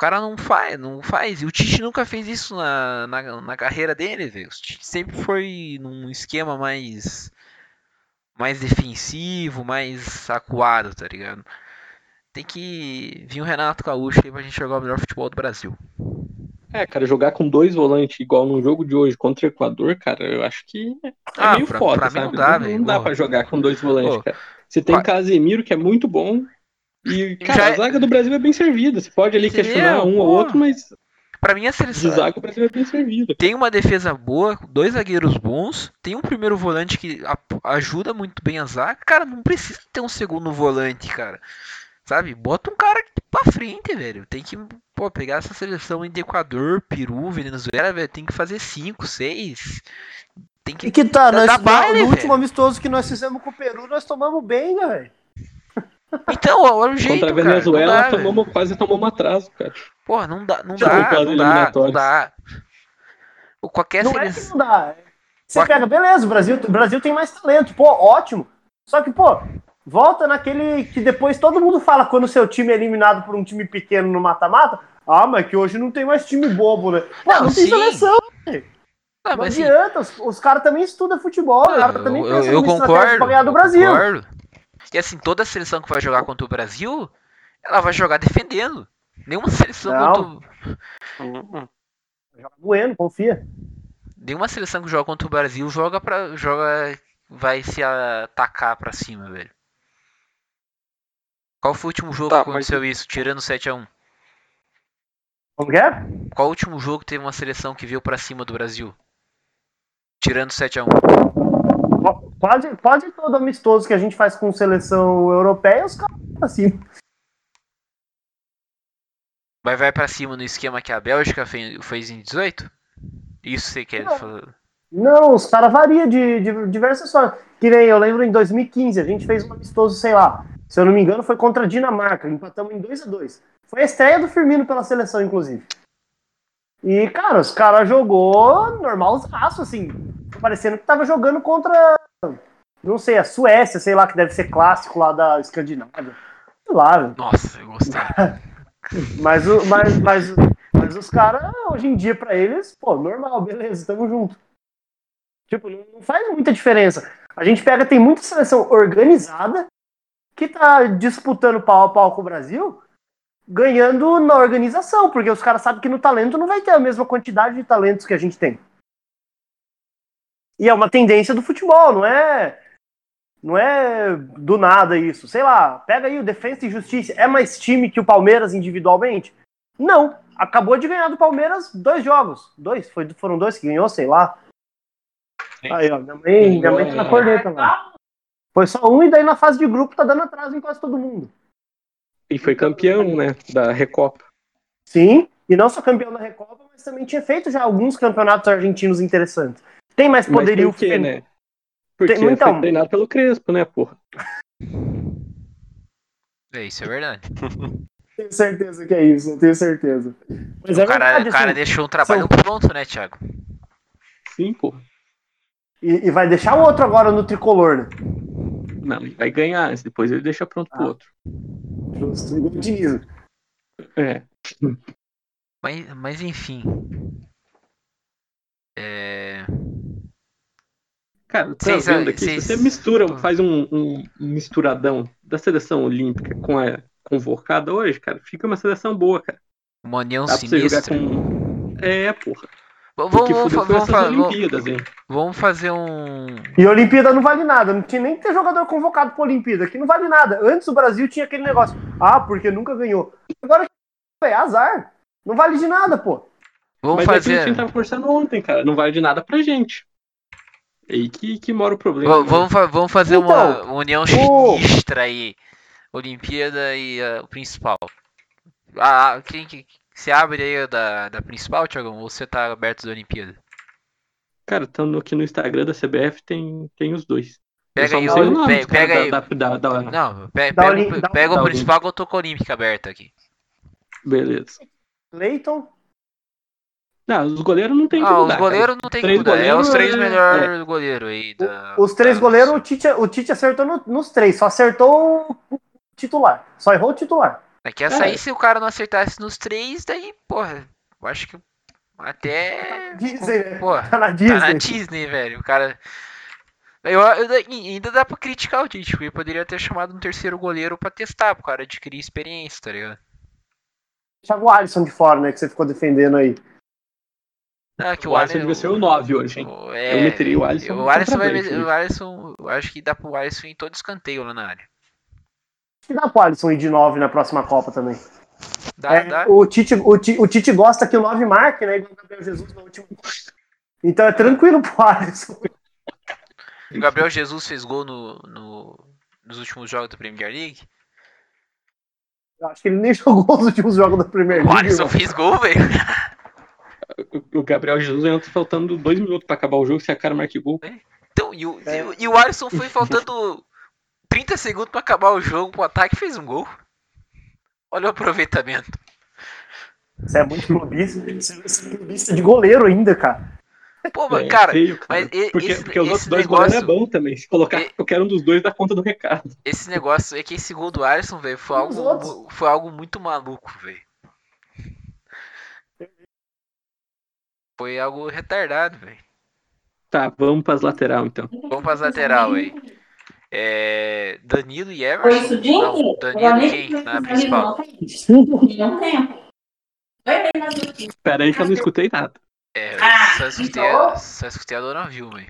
cara não faz, não faz. E o Tite nunca fez isso na, na, na carreira dele, velho. O Tite sempre foi num esquema mais mais defensivo, mais acuado, tá ligado? Tem que vir o Renato Gaúcho aí pra gente jogar o melhor futebol do Brasil. É, cara, jogar com dois volantes igual no jogo de hoje contra o Equador, cara, eu acho que é ah, meio pra, foda, pra sabe? Não dá, não, não dá pra jogar com dois volantes, cara. Você tem Casemiro, que é muito bom, e, cara, Já... a zaga do Brasil é bem servida. Você pode ali questionar um ou outro, mas. Pra mim, a seleção. De zaga, o Brasil é bem servida. Tem uma defesa boa, dois zagueiros bons, tem um primeiro volante que ajuda muito bem a zaga. Cara, não precisa ter um segundo volante, cara. Sabe? Bota um cara pra frente, velho. Tem que pô, pegar essa seleção em Equador, Peru, Venezuela, velho. Tem que fazer cinco, seis. Tem que. E que tá, nós, baile, no último amistoso que nós fizemos com o Peru, nós tomamos bem, velho. Então, olha o jeito, Contra a Venezuela, dá, tomamos, quase tomamos um atraso, cara. Porra, não dá, não dá, não dá, não dá. Qualquer não é que não dá. Você pega, beleza, o Brasil, o Brasil tem mais talento, pô, ótimo. Só que, pô, volta naquele que depois todo mundo fala quando o seu time é eliminado por um time pequeno no mata-mata. Ah, mas que hoje não tem mais time bobo, né? Pô, não, não tem seleção, velho. Não, não adianta, os, os caras também estudam futebol, os caras também pensam eu, eu concordo, pra ganhar do Brasil. Concordo. E assim, toda seleção que vai jogar contra o Brasil, ela vai jogar defendendo. Nenhuma seleção Não. contra. Joga bueno, confia. Nenhuma seleção que joga contra o Brasil joga para joga vai se atacar para cima, velho. Qual foi o último jogo tá, que aconteceu mas... isso, tirando 7 a 1 Como que é? Qual o último jogo que teve uma seleção que veio para cima do Brasil? Tirando 7 a 1 Quase, quase todo amistoso que a gente faz com seleção europeia, os caras pra cima. Mas vai pra cima no esquema que a Bélgica fez em 18? Isso você quer falar? Não, os caras variam de, de, diversas formas. Que nem eu lembro em 2015, a gente fez um amistoso, sei lá, se eu não me engano, foi contra a Dinamarca. Empatamos em 2 a 2 Foi a estreia do Firmino pela seleção, inclusive. E, cara, os caras jogou normalzaço, assim. Parecendo que tava jogando contra, não sei, a Suécia, sei lá, que deve ser clássico lá da Escandinávia. Sei lá. Nossa, eu gostei. *laughs* mas, mas, mas, mas os caras, hoje em dia, pra eles, pô, normal, beleza, tamo junto. Tipo, não faz muita diferença. A gente pega, tem muita seleção organizada que tá disputando pau a pau com o Brasil, ganhando na organização, porque os caras sabem que no talento não vai ter a mesma quantidade de talentos que a gente tem. E é uma tendência do futebol, não é não é do nada isso. Sei lá, pega aí o Defensa e Justiça. É mais time que o Palmeiras individualmente? Não. Acabou de ganhar do Palmeiras dois jogos. Dois? Foi, foram dois que ganhou, sei lá. Aí, ó, minha mãe, minha mãe tá na corneta lá. Foi só um e daí na fase de grupo tá dando atraso em quase todo mundo. E foi campeão, né, da Recopa. Sim, e não só campeão da Recopa, mas também tinha feito já alguns campeonatos argentinos interessantes. Tem mais poderio... Mas por quê, né? Porque Tem, então... foi treinado pelo Crespo, né, porra? É, isso é verdade. *laughs* tenho certeza que é isso, tenho certeza. Mas o é cara, verdade, o cara assim, deixou um trabalho são... pronto, né, Thiago? Sim, porra. E, e, vai deixar o outro agora no tricolor, né? Não, ele vai ganhar, depois ele deixa pronto ah. pro outro. Justo, igual dinheiro. É. Mas, mas enfim. É... Cara, tá vendo aqui? Se você mistura, faz um, um, misturadão da seleção olímpica com a convocada hoje, cara, fica uma seleção boa, cara. Uma união sinistra. Com... É, porra. Vamos, vamos, vamos, vamos, vamos fazer um. E a Olimpíada não vale nada. Não tinha nem que ter jogador convocado para Olimpíada. Aqui não vale nada. Antes o Brasil tinha aquele negócio. Ah, porque nunca ganhou. Agora é azar. Não vale de nada, pô. Vamos Mas fazer. É que a gente tava conversando ontem, cara. Não vale de nada pra gente. Aí que, que mora o problema. V vamos, né? vamos fazer então, uma união sinistra aí. Olimpíada e uh, o principal. Ah, quem, quem, você abre aí da, da principal, Thiago? Ou você tá aberto da Olimpíada? Cara, estando aqui no Instagram da CBF tem, tem os dois. Pega aí, o, nome, pega, pega aí. Da, da, da, não, pega, pega, pega o principal que eu tô com a Olímpica aberta aqui. Beleza. Leighton? Não, os goleiros não tem ah, que mudar. Os goleiros não tem que mudar. É os três é... melhores é. goleiros aí. Da, os três goleiros, o Tite, o Tite acertou no, nos três, só acertou o titular. Só errou o titular. É que essa é. aí, se o cara não acertasse nos três, daí, porra, eu acho que até. Disney, né? porra, tá na Disney. Tá na Disney, velho. O cara. Eu, eu, ainda dá pra criticar o Tite, porque poderia ter chamado um terceiro goleiro pra testar, pro cara adquirir experiência, tá ligado? Thiago Alisson de fora, né, que você ficou defendendo aí. Ah, que o, o Alisson devia ser o 9 hoje, hein? É, eu meteria o Alisson. O Alisson, vai, o Alisson, eu acho que dá pro Alisson em todo escanteio lá na área que dá pro Alisson ir de 9 na próxima Copa também. Dá, é, dá. O, Tite, o, Tite, o Tite gosta que o 9 marque, né? Igual o Gabriel Jesus na última. Então é tranquilo pro Alisson. O Gabriel Jesus fez gol no, no, nos últimos jogos da Premier League? Eu acho que ele nem *laughs* jogou nos últimos jogos da Premier League. O Alisson mano. fez gol, velho. O Gabriel Jesus ainda tá faltando dois minutos pra acabar o jogo se a cara marque gol. É. Então, e o, é. e, e o Alisson foi faltando 30 segundos para acabar o jogo pro ataque fez um gol. Olha o aproveitamento. Você é muito clubista. Você é clubista de goleiro ainda, cara. Pô, mas, é, cara, feio, cara. Mas porque, esse, porque os outros dois negócio, goleiros é bom também. Se colocar é, qualquer um dos dois dá conta do recado. Esse negócio é que esse gol do Alisson, velho, foi algo, foi algo muito maluco, velho. Foi algo retardado, velho. Tá, vamos pras lateral então. Vamos pras lateral aí. É, Danilo e Everson. Foi isso, Não, Danilo e quem na principal? Espera aí que eu não escutei nada. É, ah, só escutei, a, só escutei a Dona Vilma.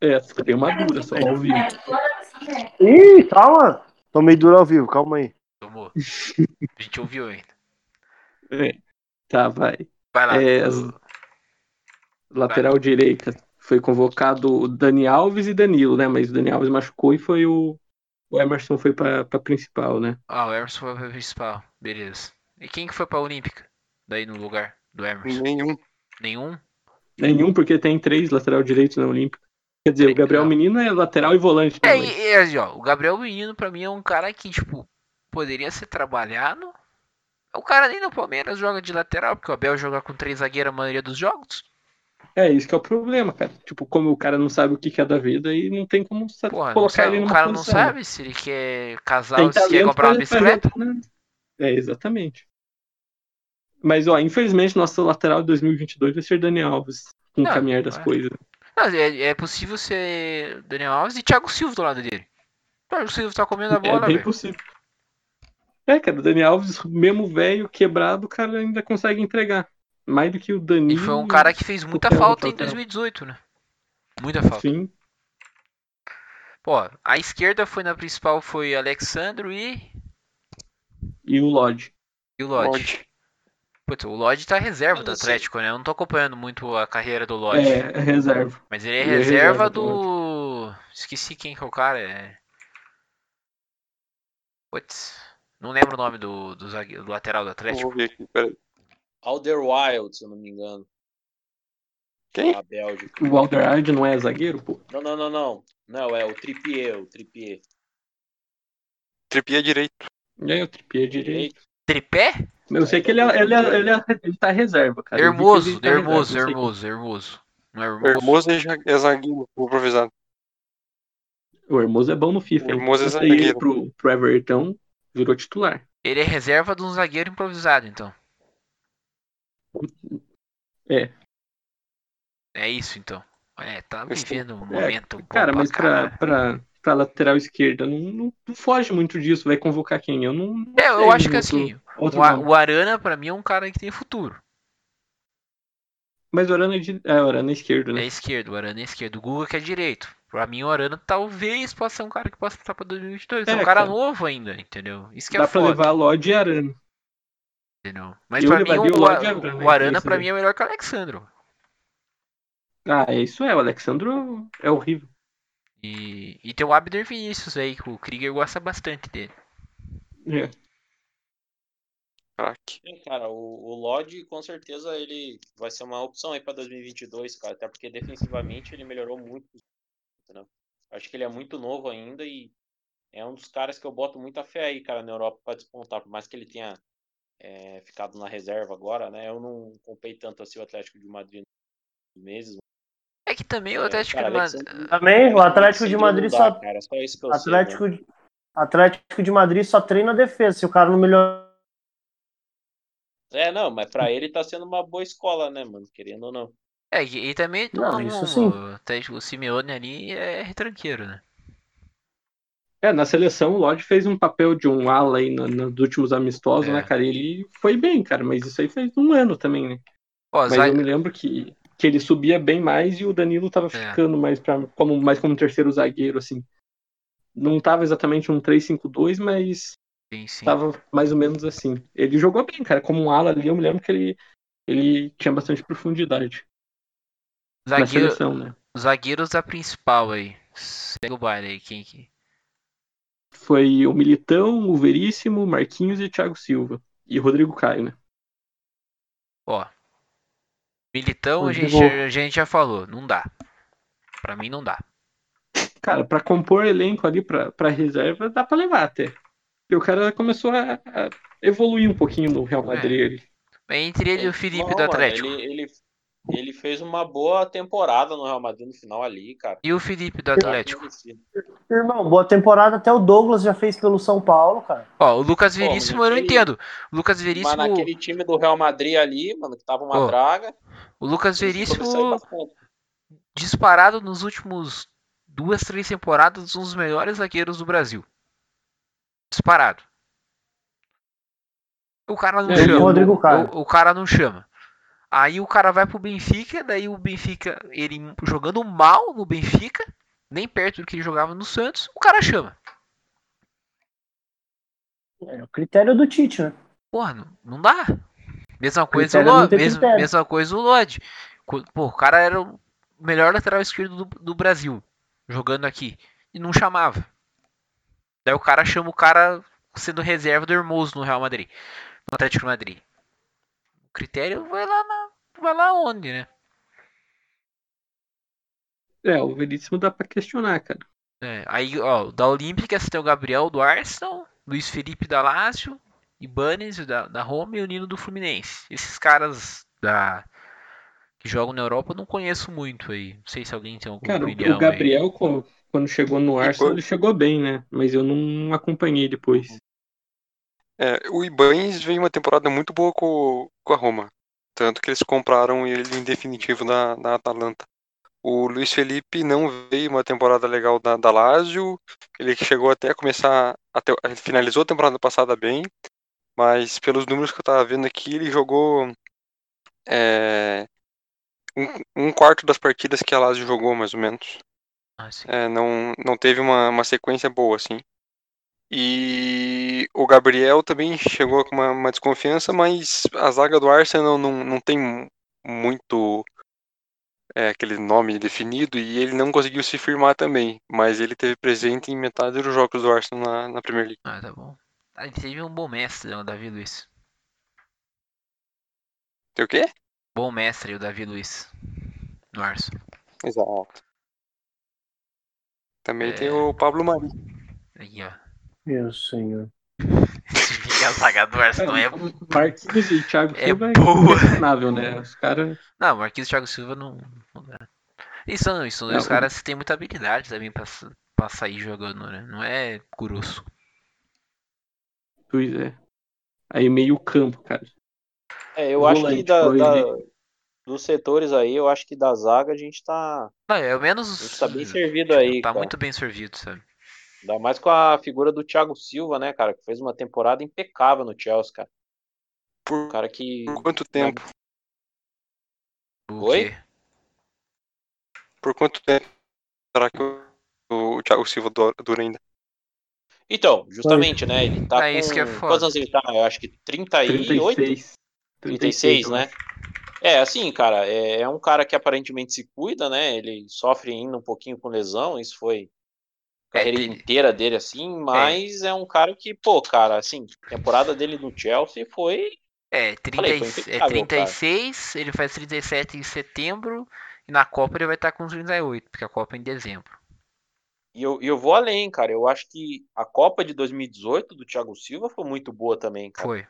É, escutei uma dura só ao vivo. Ih, calma. Tomei dura ao vivo, calma aí. Tomou. *laughs* A gente ouviu ainda. É. Tá, vai. Vai lá. É, lateral direita foi convocado o Dani Alves e Danilo, né? Mas o Dani Alves machucou e foi o, O Emerson foi pra, pra principal, né? Ah, o Emerson foi pra principal. Beleza. E quem que foi pra Olímpica? Daí no lugar do Emerson? Nenhum. Nenhum? Nenhum, porque tem três lateral direitos na Olímpica. Quer dizer, o Gabriel Menino é lateral e volante. É, e, e, ó, o Gabriel Menino pra mim é um cara que, tipo, poderia ser trabalhado. O cara nem no Palmeiras joga de lateral, porque o Abel joga com três zagueiros a maioria dos jogos. É, isso que é o problema, cara. Tipo, como o cara não sabe o que é da vida e não tem como Porra, colocar sabe, ele numa O cara posição. não sabe se ele quer casar ou se quer comprar uma bicicleta. Né? É, exatamente. Mas, ó, infelizmente, nosso lateral de 2022 vai ser Daniel Alves, com o caminhar das é. coisas. Não, é, é, possível ser Daniel Alves e Thiago Silva do lado dele. O Thiago Silva tá comendo a bola, É bem véio. possível. É, cara, o Daniel Alves, mesmo velho, quebrado, o cara ainda consegue entregar. Mais do que o Danilo. E foi um cara que fez muita falta em 2018, né? Muita falta. Sim. Pô, a esquerda foi na principal foi Alexandro e. E o Lodge. E o Lodge. Lodge. Putz, o Lodge tá reserva do Atlético, né? Eu não tô acompanhando muito a carreira do Lodge. É, é reserva. Mas ele é ele reserva, é reserva do. do Esqueci quem que é o cara. É. Putz. Não lembro o nome do, do, do lateral do Atlético. Vou ver aqui, peraí. Alderwild, se eu não me engano. Quem? A Bélgica. O Alderwild não é zagueiro, pô? Não, não, não, não. Não, é o Trippier, o Trippier. Trippier direito. É, o Trippier direito. Tripé? Eu sei que ele, é, ele, é, ele, é, ele tá reserva, cara. Hermoso, tá hermoso, reserva, hermoso, hermoso. Não é hermoso. Hermoso é zagueiro, improvisado. O Hermoso é bom no FIFA. O Hermoso é zagueiro. Pro, pro Everton virou titular. Ele é reserva de um zagueiro improvisado, então. É. É isso então. É, tá vivendo um é, momento. cara, mas pra, pra, pra, lateral esquerda não, não, não, foge muito disso. Vai convocar quem? Eu não. não é, eu acho que assim. Outro o, o, Arana, pra mim, é um cara que tem futuro. Mas o Arana é, de, é, o Arana é esquerdo, né? É esquerdo, o Arana é esquerdo. O Guga que é direito. Pra mim, o Arana talvez possa ser um cara que possa passar pra 2022. É, é um cara, cara, novo ainda, entendeu? Isso que Dá é pra foda. levar Lodge e Arana. Entendeu? Mas pra mim, o, o, Arana, o Arana pra mim é melhor que o Alexandro. Ah, é isso é. O Alexandro é horrível. E, e tem o Abner Vinícius aí, que o Krieger gosta bastante dele. É. Cara, o, o Lodge com certeza ele vai ser uma opção aí para 2022, cara, até porque defensivamente ele melhorou muito. Entendeu? Acho que ele é muito novo ainda e é um dos caras que eu boto muita fé aí, cara, na Europa para despontar, por mais que ele tenha é, ficado na reserva agora, né? Eu não comprei tanto assim o Atlético de Madrid nos meses. É que também o é, Atlético cara, de Madrid. Também o Atlético de Madrid só. Cara, só isso que eu Atlético, sei, né? Atlético de Madrid só treina defesa. Se o cara não melhor. É, não, mas pra ele tá sendo uma boa escola, né, mano? Querendo ou não. É, e, também não, um, isso sim. o Simeone ali é retranqueiro, né? É, na seleção o Lodge fez um papel de um ala aí no, no, nos últimos amistosos, é. né, cara? Ele foi bem, cara, mas isso aí fez um ano também, né? Pô, mas eu me lembro que, que ele subia bem mais e o Danilo tava é. ficando mais, pra, como, mais como terceiro zagueiro, assim. Não tava exatamente um 3-5-2, mas sim, sim. tava mais ou menos assim. Ele jogou bem, cara, como um ala ali, eu me lembro que ele, ele tinha bastante profundidade. Zagueiro, seleção, né? Zagueiros da principal aí. Segue o baile aí, quem que foi o Militão, o Veríssimo, Marquinhos e Thiago Silva. E Rodrigo Caio, né? Ó. Militão a gente, a gente já falou, não dá. Pra mim não dá. Cara, pra compor elenco ali pra, pra reserva, dá pra levar até. E o cara começou a, a evoluir um pouquinho no Real Madrid. É. Entre ele e o Felipe não, do Atlético. Ele, ele, ele fez uma boa temporada no Real Madrid no final ali, cara. E o Felipe do Atlético? Irmão, boa temporada até o Douglas já fez pelo São Paulo, cara. Ó, o Lucas Veríssimo eu não entendo. O Lucas Veríssimo. Mas naquele time do Real Madrid ali, mano, que tava uma Ó, draga. O Lucas Veríssimo disparado nos últimos duas, três temporadas, um dos melhores zagueiros do Brasil. Disparado. O cara não é, chama. O, o, o cara não chama. Aí o cara vai pro Benfica, daí o Benfica, ele jogando mal no Benfica, nem perto do que ele jogava no Santos, o cara chama. É o critério do Tite, né? Porra, não, não dá. Mesma coisa, o Lodi, mesma, mesma coisa o. Pô, o cara era o melhor lateral esquerdo do, do Brasil, jogando aqui. E não chamava. Daí o cara chama o cara sendo reserva do Hermoso no Real Madrid, no Atlético Madrid. Critério vai lá na, vai lá onde, né? É, o Veríssimo dá pra questionar, cara. É, aí, ó, da Olímpica você tem o Gabriel do Arsenal, Luiz Felipe da Lazio, Ibanez da, da Roma e o Nino do Fluminense. Esses caras da que jogam na Europa eu não conheço muito aí. Não sei se alguém tem alguma cara, opinião. O Gabriel, aí. quando chegou no Arsenal, ele chegou bem, né? Mas eu não acompanhei depois. É, o Ibanez veio uma temporada muito boa com, com a Roma. Tanto que eles compraram ele em definitivo na, na Atalanta. O Luiz Felipe não veio uma temporada legal da, da Lazio. Ele chegou até a começar. Até, finalizou a temporada passada bem. Mas pelos números que eu tava vendo aqui, ele jogou. É, um, um, quarto das partidas que a Lazio jogou, mais ou menos. Ah, é, não, não teve uma, uma sequência boa, assim. E o Gabriel também chegou com uma, uma desconfiança, mas a zaga do Arsenal não, não tem muito é, aquele nome definido e ele não conseguiu se firmar também. Mas ele teve presente em metade dos jogos do Arsenal na, na Premier League. Ah, tá bom. Ele teve um bom mestre, o Davi Luiz. Tem o quê? Bom mestre, o Davi Luiz. No Arsenal. Exato. Também é... tem o Pablo Mari. Aí, ó. Meu senhor. *laughs* a zaga do Arsenal é. Marquinhos e Thiago é Silva é boa. né? Os caras. Não, Marquinhos e Thiago Silva não. Isso, não, isso, não, os caras têm muita habilidade também pra, pra sair jogando, né? Não é grosso. Pois é. Aí meio campo, cara. É, eu acho que da, da, dos setores aí, eu acho que da zaga a gente tá. Não, é o menos. A gente tá bem *laughs* servido aí. Tá cara. muito bem servido, sabe? Ainda mais com a figura do Thiago Silva, né, cara? Que fez uma temporada impecável no Chelsea, cara. Por, cara que... por quanto tempo? Oi? Por quanto tempo será que o, o Thiago Silva dura ainda? Então, justamente, né? Ele tá é com... Isso que é foda. Quantos anos ele tá? Eu acho que 38? 36. 36, né? É, assim, cara, é, é um cara que aparentemente se cuida, né? Ele sofre ainda um pouquinho com lesão, isso foi carreira inteira dele, assim, mas é. é. um cara que, pô, cara, assim, temporada dele no Chelsea foi. É, 30, Falei, foi é 36, cara. ele faz 37 em setembro, e na Copa ele vai estar com 38, porque a Copa é em dezembro. E eu, eu vou além, cara. Eu acho que a Copa de 2018 do Thiago Silva foi muito boa também, cara. Foi.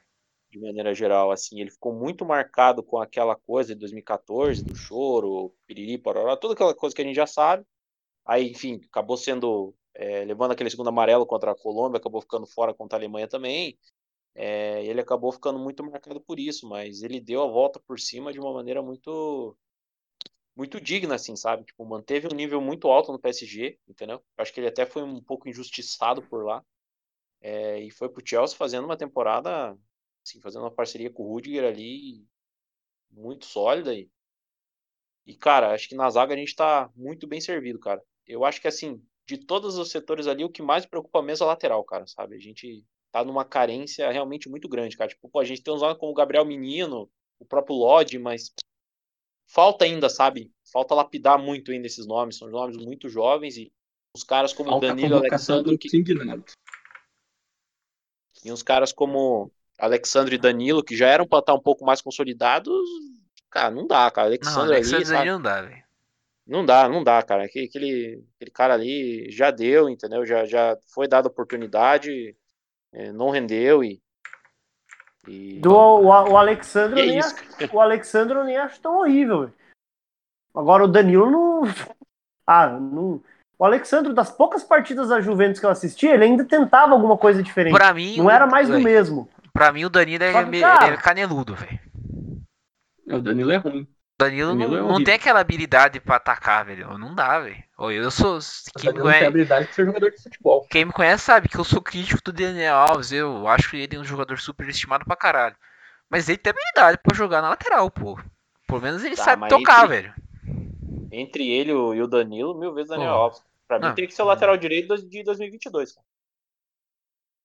De maneira geral, assim, ele ficou muito marcado com aquela coisa de 2014, do choro, piriri, pororó, toda aquela coisa que a gente já sabe. Aí, enfim, acabou sendo é, levando aquele segundo amarelo contra a Colômbia, acabou ficando fora contra a Alemanha também. É, ele acabou ficando muito marcado por isso, mas ele deu a volta por cima de uma maneira muito muito digna, assim, sabe? Tipo, manteve um nível muito alto no PSG, entendeu? Acho que ele até foi um pouco injustiçado por lá. É, e foi pro Chelsea fazendo uma temporada, assim, fazendo uma parceria com o Rudiger ali muito sólida. E, e, cara, acho que na zaga a gente tá muito bem servido, cara. Eu acho que, assim, de todos os setores ali, o que mais preocupa mesmo é a lateral, cara, sabe? A gente tá numa carência realmente muito grande, cara. Tipo, pô, a gente tem uns nomes como o Gabriel Menino, o próprio Lodge, mas falta ainda, sabe? Falta lapidar muito ainda esses nomes. São nomes muito jovens e os caras como falta Danilo Alexandre. Que... E uns caras como Alexandre e Danilo, que já eram para estar um pouco mais consolidados, cara, não dá, cara. Alexandre, não, Alexandre ali, sabe? não dá, velho. Não dá, não dá, cara. Aquele, aquele, aquele cara ali já deu, entendeu? Já, já foi dada oportunidade, é, não rendeu e. e... Do, o, o Alexandre é acho, o Alexandre eu nem acho tão horrível. Agora o Danilo não. *laughs* Ah, não. O Alexandre, das poucas partidas da Juventus que eu assisti, ele ainda tentava alguma coisa diferente. Pra mim, não era mais do mesmo. Pra mim, o Danilo é, que, cara, é caneludo, velho. O Danilo é ruim. Danilo, Danilo não, é não, tem aquela habilidade pra atacar, velho. Não dá, velho. Eu sou. Quem me conhece, tem habilidade de ser jogador de futebol. Quem me conhece sabe que eu sou crítico do Daniel Alves. Eu acho que ele é um jogador super estimado pra caralho. Mas ele tem habilidade pra jogar na lateral, pô. Pelo menos ele tá, sabe tocar, entre, velho. Entre ele e o Danilo, mil vezes Daniel pô. Alves. Pra mim, não, tem que ser o lateral direito de 2022, cara.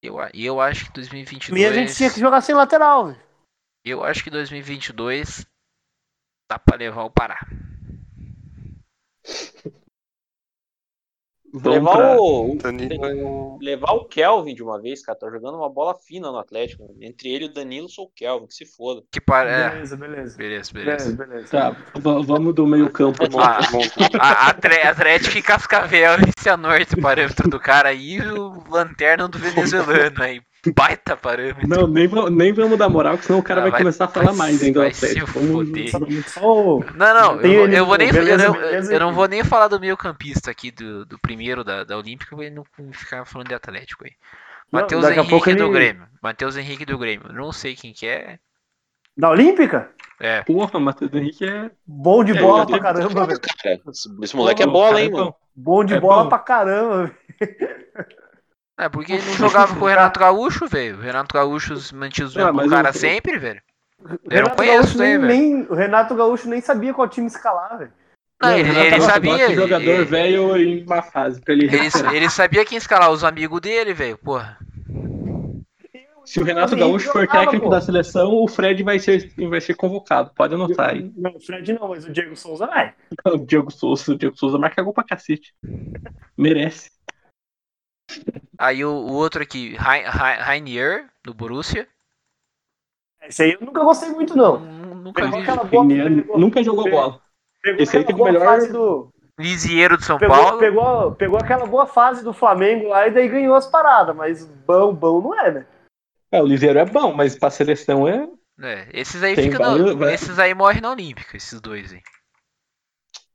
Eu, eu acho que 2022. E a gente tinha que jogar sem lateral, velho. Eu acho que 2022 dá pra levar o Pará. Levar pra... o, Danilo... levar o Kelvin de uma vez, cara. Tá jogando uma bola fina no Atlético. Entre ele e o Danilo, sou o Kelvin, que se foda. Que para... É. Beleza, beleza. Beleza, beleza. beleza. Tá, vamos do meio campo. a, a, Atlético e Cascavel *laughs* e Cianorte, parâmetro do cara aí, e o Lanterna do venezuelano aí. Baita parâmetro. Não, nem, nem vamos dar moral, porque senão o cara ah, vai, vai, começar a falar vai, mais ainda. Vai se foder. Não, não, eu, eu, vou nem, beleza, eu, beleza, eu, não vou nem falar do meio campista aqui, do, do primeiro da, da Olímpica, vou não ficar falando de Atlético aí. Matheus Henrique ele... do Grêmio. Matheus Henrique do Grêmio. Não sei quem que é. Da Olímpica? É. Porra, Matheus Henrique é. Bom de bola é, pra caramba, velho. Esse moleque é bola, hein, mano. Bom de é bola bom. pra caramba, velho. É, porque ele não jogava com o Renato *laughs* Gaúcho, velho. O Renato Gaúcho mantinha os mesmos cara eu... sempre, velho. Eu não conheço nem, nem, O Renato Gaúcho nem sabia qual time escalar, velho. Não, não, ele, ele sabia. jogador velho em uma fase. Pra ele, ele, ele sabia quem escalar, os amigos dele, velho. Porra. Se o Renato Gaúcho for técnico pô. da seleção, o Fred vai ser, vai ser convocado. Pode anotar aí. Não, o Fred não, mas o Diego Souza vai. *laughs* o Diego Souza, o Diego Souza marca gol pra cacete. Merece. Aí o, o outro aqui, Rainier, do Borussia. Esse aí eu nunca gostei muito, não. Nunca vi. Boa, nunca jogou bola. Esse aí teve o melhor. Do... *laughs* Lisieiro do São pegou, Paulo. Pegou, pegou aquela boa fase do Flamengo lá e daí ganhou as paradas, mas bom, bom não é, né? É, o Lisieiro é bom, mas pra seleção é. É, esses aí ficam. Vários... Esses aí morrem na Olímpica, esses dois aí.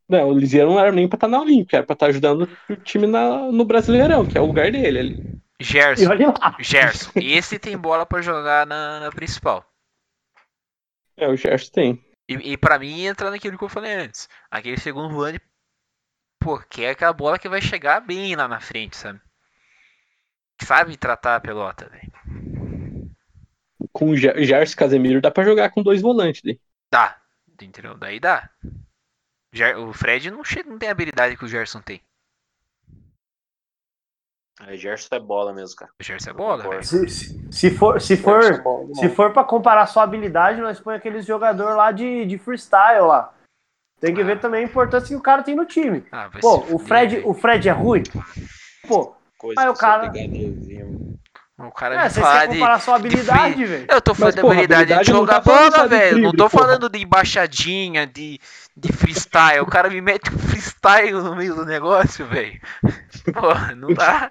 Não, o Lisieiro não era nem pra estar tá na Olímpica, era pra estar tá ajudando o time na, no Brasileirão, que é o lugar dele ali. Gerson. Gerson. Esse tem bola pra jogar na, na principal. É, o Gerson tem. E, e pra mim entra naquilo que eu falei antes. Aquele segundo volante, pô, que é aquela bola que vai chegar bem lá na frente, sabe? Sabe tratar a pelota, velho. Com o Gerson Casemiro dá pra jogar com dois volantes, daí. Dá, entendeu? Daí dá. O Fred não, chega, não tem a habilidade que o Gerson tem. O Gerson é bola mesmo, cara. O Gerson é bola. Se, se, se, for, se for, é bola, se for para comparar sua habilidade, nós põe aqueles jogador lá de, de freestyle lá. Tem que ah. ver também a importância que o cara tem no time. Ah, Pô, o Fred, o Fred é ruim. Pô, Coisa aí o cara. O cara é, você quer comparar de, sua habilidade, velho. Eu tô falando da habilidade, habilidade de jogar bola, velho. Não tô falando de embaixadinha, de, de freestyle. O cara me mete um freestyle no meio do negócio, velho. Pô, não dá.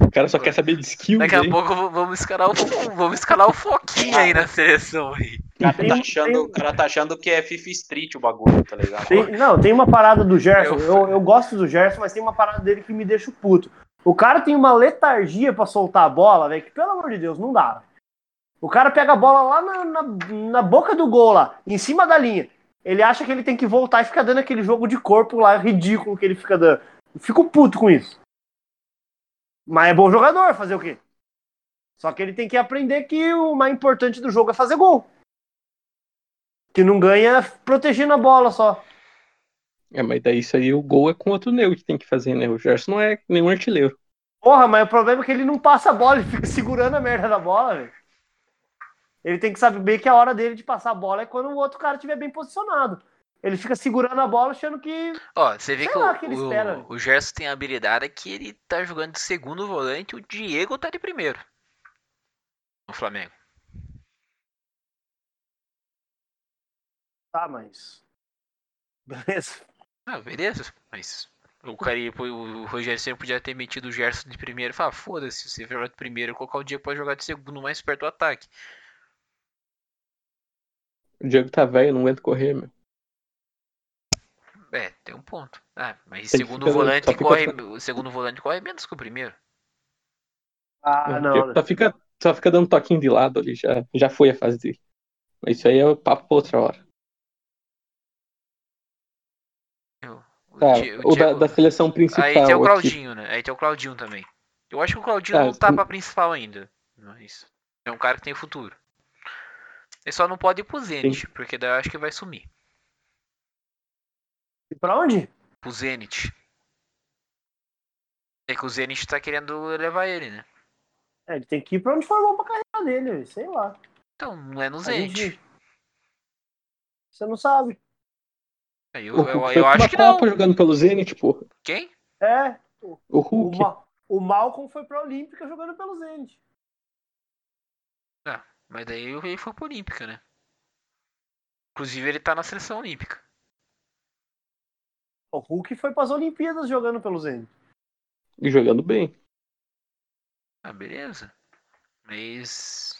O cara só quer saber de skill. Daqui a pouco vamos escalar o, vamos escalar o Foquinha aí na seleção aí. O cara, tá achando, o cara tá achando que é FIFA Street o bagulho, tá ligado? Tem, não, tem uma parada do Gerson. Eu, eu gosto do Gerson, mas tem uma parada dele que me deixa puto. O cara tem uma letargia para soltar a bola, velho, que pelo amor de Deus, não dá. O cara pega a bola lá na, na, na, boca do gol, lá, em cima da linha. Ele acha que ele tem que voltar e ficar dando aquele jogo de corpo lá ridículo que ele fica dando. Eu fico puto com isso. Mas é bom jogador, fazer o quê? Só que ele tem que aprender que o mais importante do jogo é fazer gol. Que não ganha protegendo a bola só. É, mas daí isso aí o gol é com outro Neu que tem que fazer, né? O Gerson não é nenhum artilheiro. Porra, mas o problema é que ele não passa a bola, ele fica segurando a merda da bola, velho. Ele tem que saber bem que a hora dele de passar a bola é quando o outro cara estiver bem posicionado. Ele fica segurando a bola achando que. Ó, você vê que, lá, o, que o, o, Gerson tem a habilidade que ele tá jogando de segundo volante, o Diego tá de primeiro. No Flamengo. Tá, mas. Beleza. Ah, beleza, mas o cara, o Rogério sempre podia ter metido o Gerson de primeiro e falar, foda-se, você vai jogar de primeiro, colocar o Diego pra jogar de segundo mais perto do ataque. O Diego tá velho, não aguenta correr, meu. É, tem um ponto. Ah, mas o segundo volante corre, o segundo volante corre menos que o primeiro. Ah, não. Só fica, só fica dando toquinho de lado ali, já, já foi a fase dele. Mas isso aí é o papo pra outra hora. Tá, o, o da, da, seleção principal. Aí tem o Claudinho, aqui. né? Aí tem o Claudinho também. Eu acho que o Claudinho tá, não tá pra principal ainda. Mas é um cara que tem futuro. Ele só não pode ir pro Zenit, Sim. porque daí eu acho que vai sumir. E pra onde? Pro Zenit. É que o Zenit tá querendo levar ele, né? É, ele tem que ir pra onde for bom pra carreira dele, sei lá. Então, não é no Zenit. Gente... Você não sabe. Eu, eu, eu, eu acho que não. jogando pelo Zenit, porra. Quem? É. O, o Hulk. O, o Malcolm foi pra Olímpica jogando pelo Zenit. Mas daí ele foi pra Olímpica, né? Inclusive ele tá na seleção olímpica. O Hulk foi para as Olimpíadas jogando pelo Zenit. E jogando bem. Ah, beleza. Mas.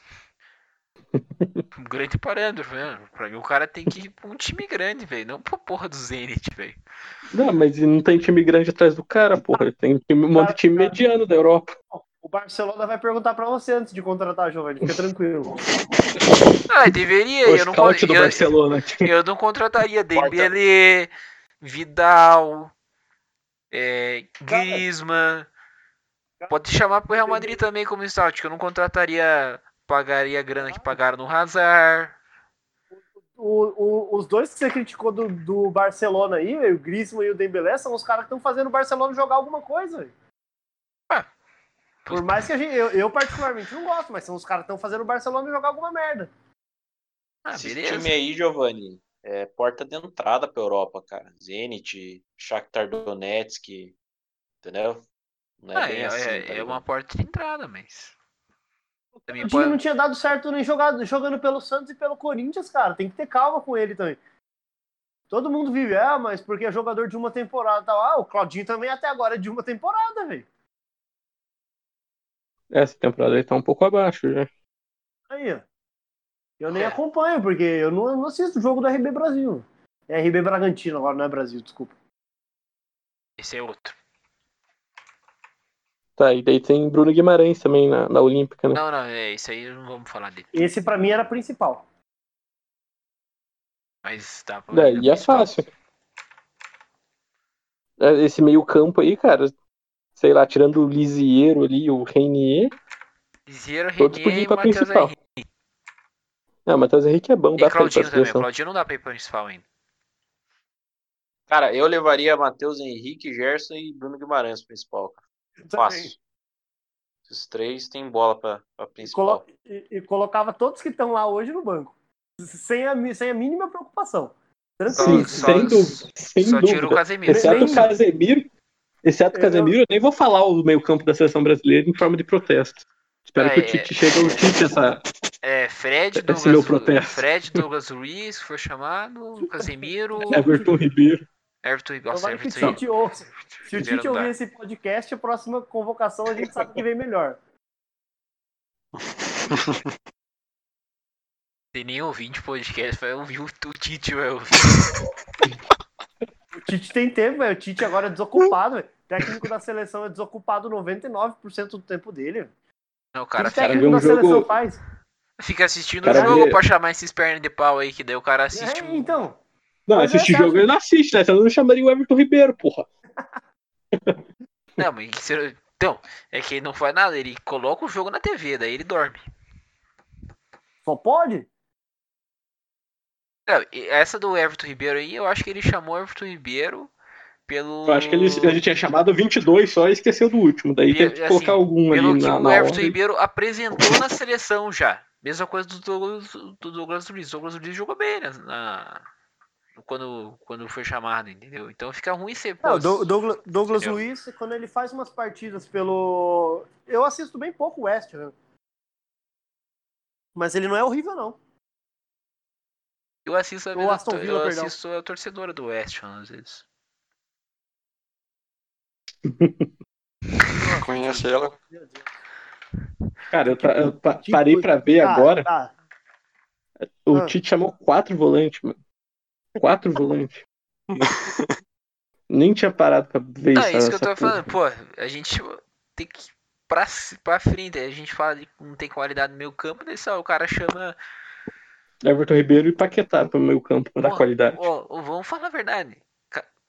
*laughs* um grande parâmetro, velho. Pra mim o cara tem que ir pra um time grande, velho. Não pra porra do Zenit, velho. Não, mas não tem time grande atrás do cara, porra. Tem um monte de time mediano da Europa. O Barcelona vai perguntar pra você antes de contratar, Giovanni. Fica tranquilo. Ah, deveria. O eu não, do eu, Barcelona. eu não contrataria Dembele, Vidal, é, Griezmann. Pode chamar pro Real Madrid também como scout, que eu não contrataria, pagaria a grana que pagaram no Hazard. O, o, os dois que você criticou do, do Barcelona aí, o Griezmann e o Dembélé, são os caras que estão fazendo o Barcelona jogar alguma coisa. Por mais que a gente, eu, eu, particularmente não gosto, mas são os caras que estão fazendo o Barcelona jogar alguma merda. Ah, Esse time aí, Giovanni, é porta de entrada pra Europa, cara. Zenit, Shakhtar Donetsk, entendeu? Não é, ah, bem é, assim, é, tá é uma porta de entrada, mas. O time pode... não tinha dado certo nem jogado, jogando pelo Santos e pelo Corinthians, cara. Tem que ter calma com ele também. Todo mundo vive, ah, mas porque é jogador de uma temporada tal. Ah, o Claudinho também até agora é de uma temporada, velho. Essa temporada ele tá um pouco abaixo já. Aí, ó. Eu nem é. acompanho, porque eu não, não assisto o jogo do RB Brasil. É RB Bragantino agora, não é Brasil, desculpa. Esse é outro. Tá, e daí tem Bruno Guimarães também na, na Olímpica, né? Não, não, é isso aí não vamos falar dele. Esse pra mim era principal. Mas tá. É, e é fácil. É, esse meio campo aí, cara, sei lá, tirando o Lisieiro ali, o Reinier. Lisieiro, Reinier e o Matheus Henrique. Não, o Matheus Henrique é bom, e dá Claudinho pra ir pra também. Claudinho não dá pra ir pra principal ainda. Cara, eu levaria Matheus Henrique, Gerson e Bruno Guimarães principal, cara. Fácil. Esses três tem bola pra, pra principal. E, colo e, e, colocava todos que estão lá hoje no banco. Sem a, sem a mínima preocupação. Sim, sem dúvida. Sem só dúvida. tira o Casemiro. Exceto o Casemiro. Exceto o Casemiro, eu nem vou falar o meio campo da seleção brasileira em forma de protesto. Espero é, que o Tite é, chegue ao Tite essa. É, Fred, Douglas, Fred, Douglas Ruiz, foi chamado, Casemiro. *laughs* Everton Ribeiro. Everton, nossa, Everton, se o Tite, ouça, se o Tite ouvir esse podcast, a próxima convocação a gente sabe que vem melhor. Tem nem ouvinte podcast, vai ouvir o Tite, velho. *laughs* O Tite tem tempo, velho. O Tite agora é desocupado, velho. O técnico da seleção é desocupado 99% do tempo dele. Não, o cara, o técnico da jogo... seleção faz. Fica assistindo o jogo vê... pra chamar esses pernas de pau aí, que daí o cara assiste. É, então. Não, mas assistir é jogo ele não assiste, né? Senão não chamaria o Everton Ribeiro, porra. Não, mas então, é que ele não faz nada, ele coloca o jogo na TV, daí ele dorme. Só pode? Não, essa do Everton Ribeiro aí, eu acho que ele chamou o Everton Ribeiro pelo. Eu acho que ele, ele tinha chamado 22 só e esqueceu do último. Daí teve que assim, colocar algum ali na, na O Everton Ribeiro apresentou na seleção já. Mesma coisa do Douglas, do Douglas Luiz. O Douglas Luiz jogou bem né, na, quando, quando foi chamado, entendeu? Então fica ruim ser. Não, Douglas, Douglas Luiz, quando ele faz umas partidas pelo. Eu assisto bem pouco o West, né? Mas ele não é horrível, não. Eu assisto a, o Aston Villa, eu assisto a torcedora do West, às vezes. *laughs* Conhece ela? Cara, eu, eu parei pra ver tá, agora. Tá. O ah. Tite chamou quatro volantes, mano. Quatro volantes. *laughs* Nem tinha parado pra ver não, isso. É isso que eu tô porra. falando. Pô, a gente tem que. Pra, pra frente, a gente fala de não tem qualidade no meio campo, daí só o cara chama. Everton Ribeiro e Paquetá pro meio campo pra dar qualidade. Ó, vamos falar a verdade.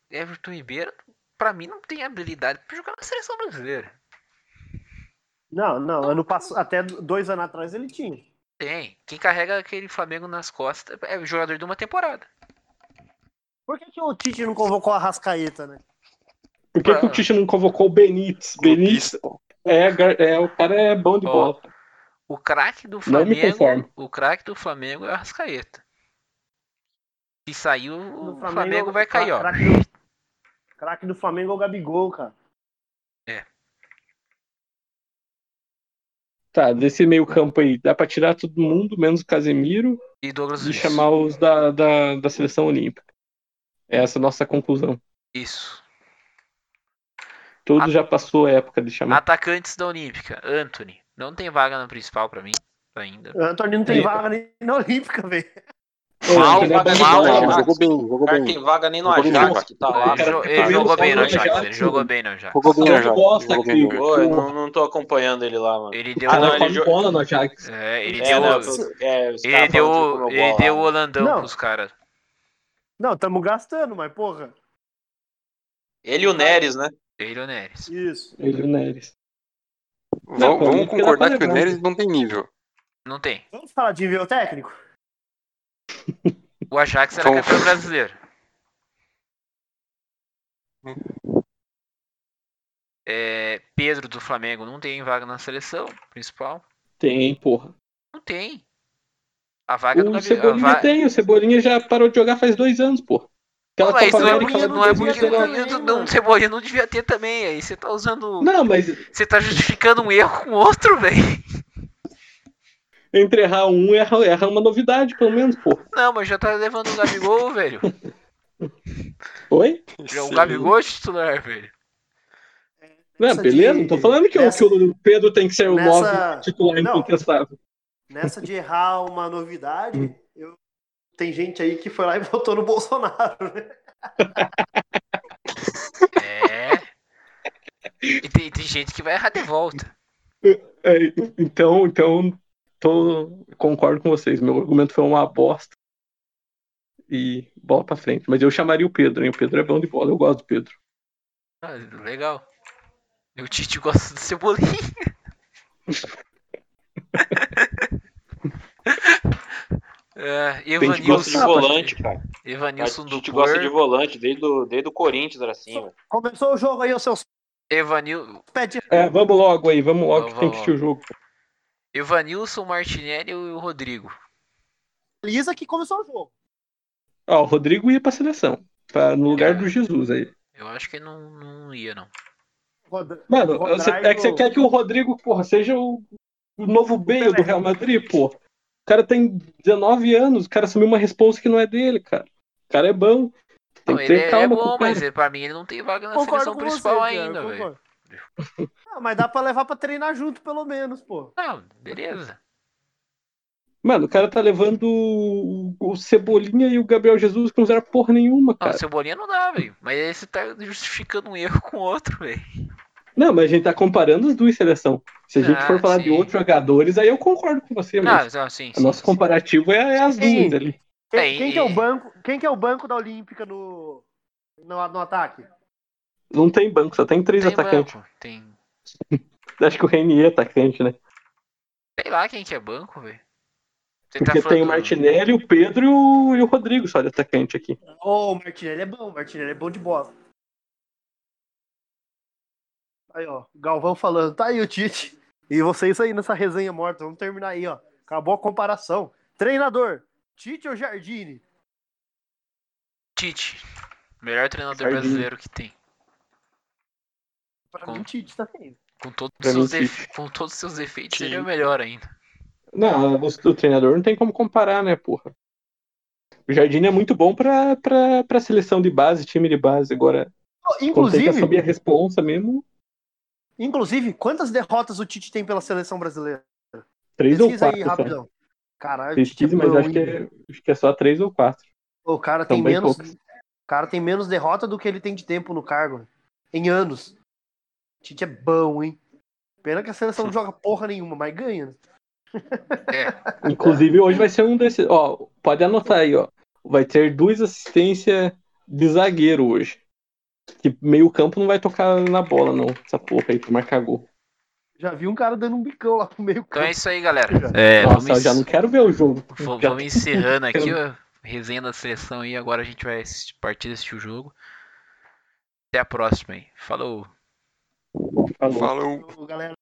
Everton Ribeiro, pra mim, não tem habilidade pra jogar na seleção brasileira. Não, não. Ano passado, até dois anos atrás ele tinha. Tem. Quem carrega aquele Flamengo nas costas é o jogador de uma temporada. Por que, que o Tite não convocou a Rascaeta, né? Por que, que o Tite não convocou o Benítez? Benítez é, é, o cara é bom de bola. O craque do Flamengo. O craque do Flamengo é o Rascaeta. Se saiu, o Flamengo, Flamengo vai cair, ó. Craque do Flamengo é o Gabigol, cara. É. Tá, desse meio campo aí, dá pra tirar todo mundo, menos o Casemiro. E Douglas E chamar os da, da, da seleção olímpica. Essa é a nossa conclusão. Isso. Tudo A- já passou a época de chamar. Atacantes da Olímpica. Anthony. Não tem vaga na principal pra mim ainda. O Antônio não tem vaga nem na Olímpica, velho. Mal, mal, de bola, Ajax. jogou bem, jogou O cara bem. tem vaga nem no Jogou Ajax, que tá lá. Ele, jogou bem no Ajax. Ele jogou bem no Ajax. Jogou bem no Ajax, bosta, jogou bem. Pô, eu não, não tô acompanhando ele lá, mano. Ele deu. Ah, não, ele ele jo- bola no Ajax. É, ele É, deu. não, é, ele deu, jogou ele deu o holandão Não. pros caras. Não, tamo gastando, mas porra. Ele e o Neres, né? Ele e o Neres. Isso. Ele e o Neres. Vamos, Não, vamos concordar que o. Neres não tem nível. Não tem. Vamos falar de nível técnico? O Ajax era campeão brasileiro. É, Pedro do Flamengo não tem vaga na seleção principal. Tem, porra. Não tem. A vaga do O Gabi- a Cebolinha va- tem, o Cebolinha já parou de jogar faz dois anos, porra. Aquela Mas Copa não é América não é porque 2019. também, não. Cebolinha não devia ter também. Aí você tá usando. Não, mas Você tá justificando um erro com outro, velho. entre errar um, erra, erra uma novidade, pelo menos, porra. Não, mas já tá levando o Gabigol, *laughs* velho. Oi? Já O Gabigol é titular, velho. Não, Nessa beleza? de- Não tô falando que, o- nessa- que o Pedro tem que ser o nessa- 9 titular Não. incontestável. Nessa de errar uma novidade, eu... tem gente aí que foi lá e *laughs* votou no Bolsonaro, né? É. E tem, tem gente que vai errar de volta. É, então, então tô, concordo com vocês. Meu argumento foi uma bosta. E bola pra frente. Mas eu chamaria o Pedro, hein? O Pedro é bom de bola, eu gosto do Pedro. Ah, legal. O Tite gosta do Cebolinha. *laughs* É, A gente gosta de volante, cara. Evanilson A do gente gosta de volante, desde o, desde o Corinthians era assim. Começou o jogo aí, os seus Evanil, pés de... É, vamos logo aí, vamos logo Vamos, que tem que assistir o jogo. Evanilson, Martinelli e o Rodrigo. Lisa que começou o jogo. Ó, o Rodrigo ia pra seleção. Pra, no lugar É. do Jesus aí. Eu acho que não, não ia, não. Rod- Mano, Rodrigo- é que você quer que o Rodrigo, porra, seja o, o novo Bale do Real Madrid, pô. O cara tem 19 anos, o cara assumiu uma responsa que não é dele, cara. O cara é bom. Tem Não, que ele ter é, calma é com bom, o cara. mas é- pra mim ele não tem vaga na Concordo seleção principal você, ainda, velho. Ah, mas dá pra levar pra treinar junto, pelo menos, pô. Não, beleza. Mano, o cara tá levando o, o Cebolinha e o Gabriel Jesus que não fizeram porra nenhuma, Não, cara. Cebolinha não dá, velho. Mas aí você tá justificando um erro com outro, velho. Não, mas a gente tá comparando as duas seleções. Se a gente Ah, for falar de sim. outros jogadores, aí eu concordo com você, mas não, sim, o nosso sim. comparativo é, é as duas ali. Quem, É, quem que é o banco? Quem que é o banco da Olímpica no, no, no ataque? Não tem banco, só tem três Tem atacantes. banco, tem. *laughs* Acho que o Renier é atacante, né? Sei lá quem que é banco, velho. Você Porque tá tem o Martinelli, o Pedro e o, e o Rodrigo só de atacante aqui. Ô, o Martinelli é bom, o Martinelli é bom de bola. Aí, ó, Galvão falando, tá aí o Tite. E vocês aí nessa resenha morta, vamos terminar aí, ó. Acabou a comparação. Treinador, Tite ou Jardine? Tite. Melhor treinador brasileiro que tem. Pra Com- mim, Tite também. Com todos, Pra os mim, seus Tite. def- com todos os seus defeitos, Sim. seria o melhor ainda. Não, o, o treinador não tem como comparar, né, porra? O Jardim é muito bom pra, pra, pra seleção de base, time de base. Agora, Inclusive, assumir a responsa mesmo, inclusive, quantas derrotas o Tite tem pela seleção brasileira? três ou Pesquisa quatro. aí, só. rapidão. Caralho, o Tite Pesquisa, mas bom, acho que, é, acho que é só três ou quatro. O cara São tem menos. O cara tem menos derrota do que ele tem de tempo no cargo. Em anos. Tite é bom, hein? Pena que a seleção não *laughs* joga porra nenhuma, mas ganha. É, *laughs* Inclusive, hoje vai ser um desses. Ó, pode anotar aí, ó. Vai ter duas assistências de zagueiro hoje. Que meio campo não vai tocar na bola, não. Essa porra aí, pra marcar gol. Já vi um cara dando um bicão lá pro meio então é campo. isso aí, galera. É, Nossa, vamos, eu já não quero ver o jogo. v- Já- vamos encerrando *laughs* aqui, ó. Resenha da seleção aí. Agora a gente vai assistir- partir assistir o jogo. Até a próxima aí. Falou. Falou. Falou. Galera.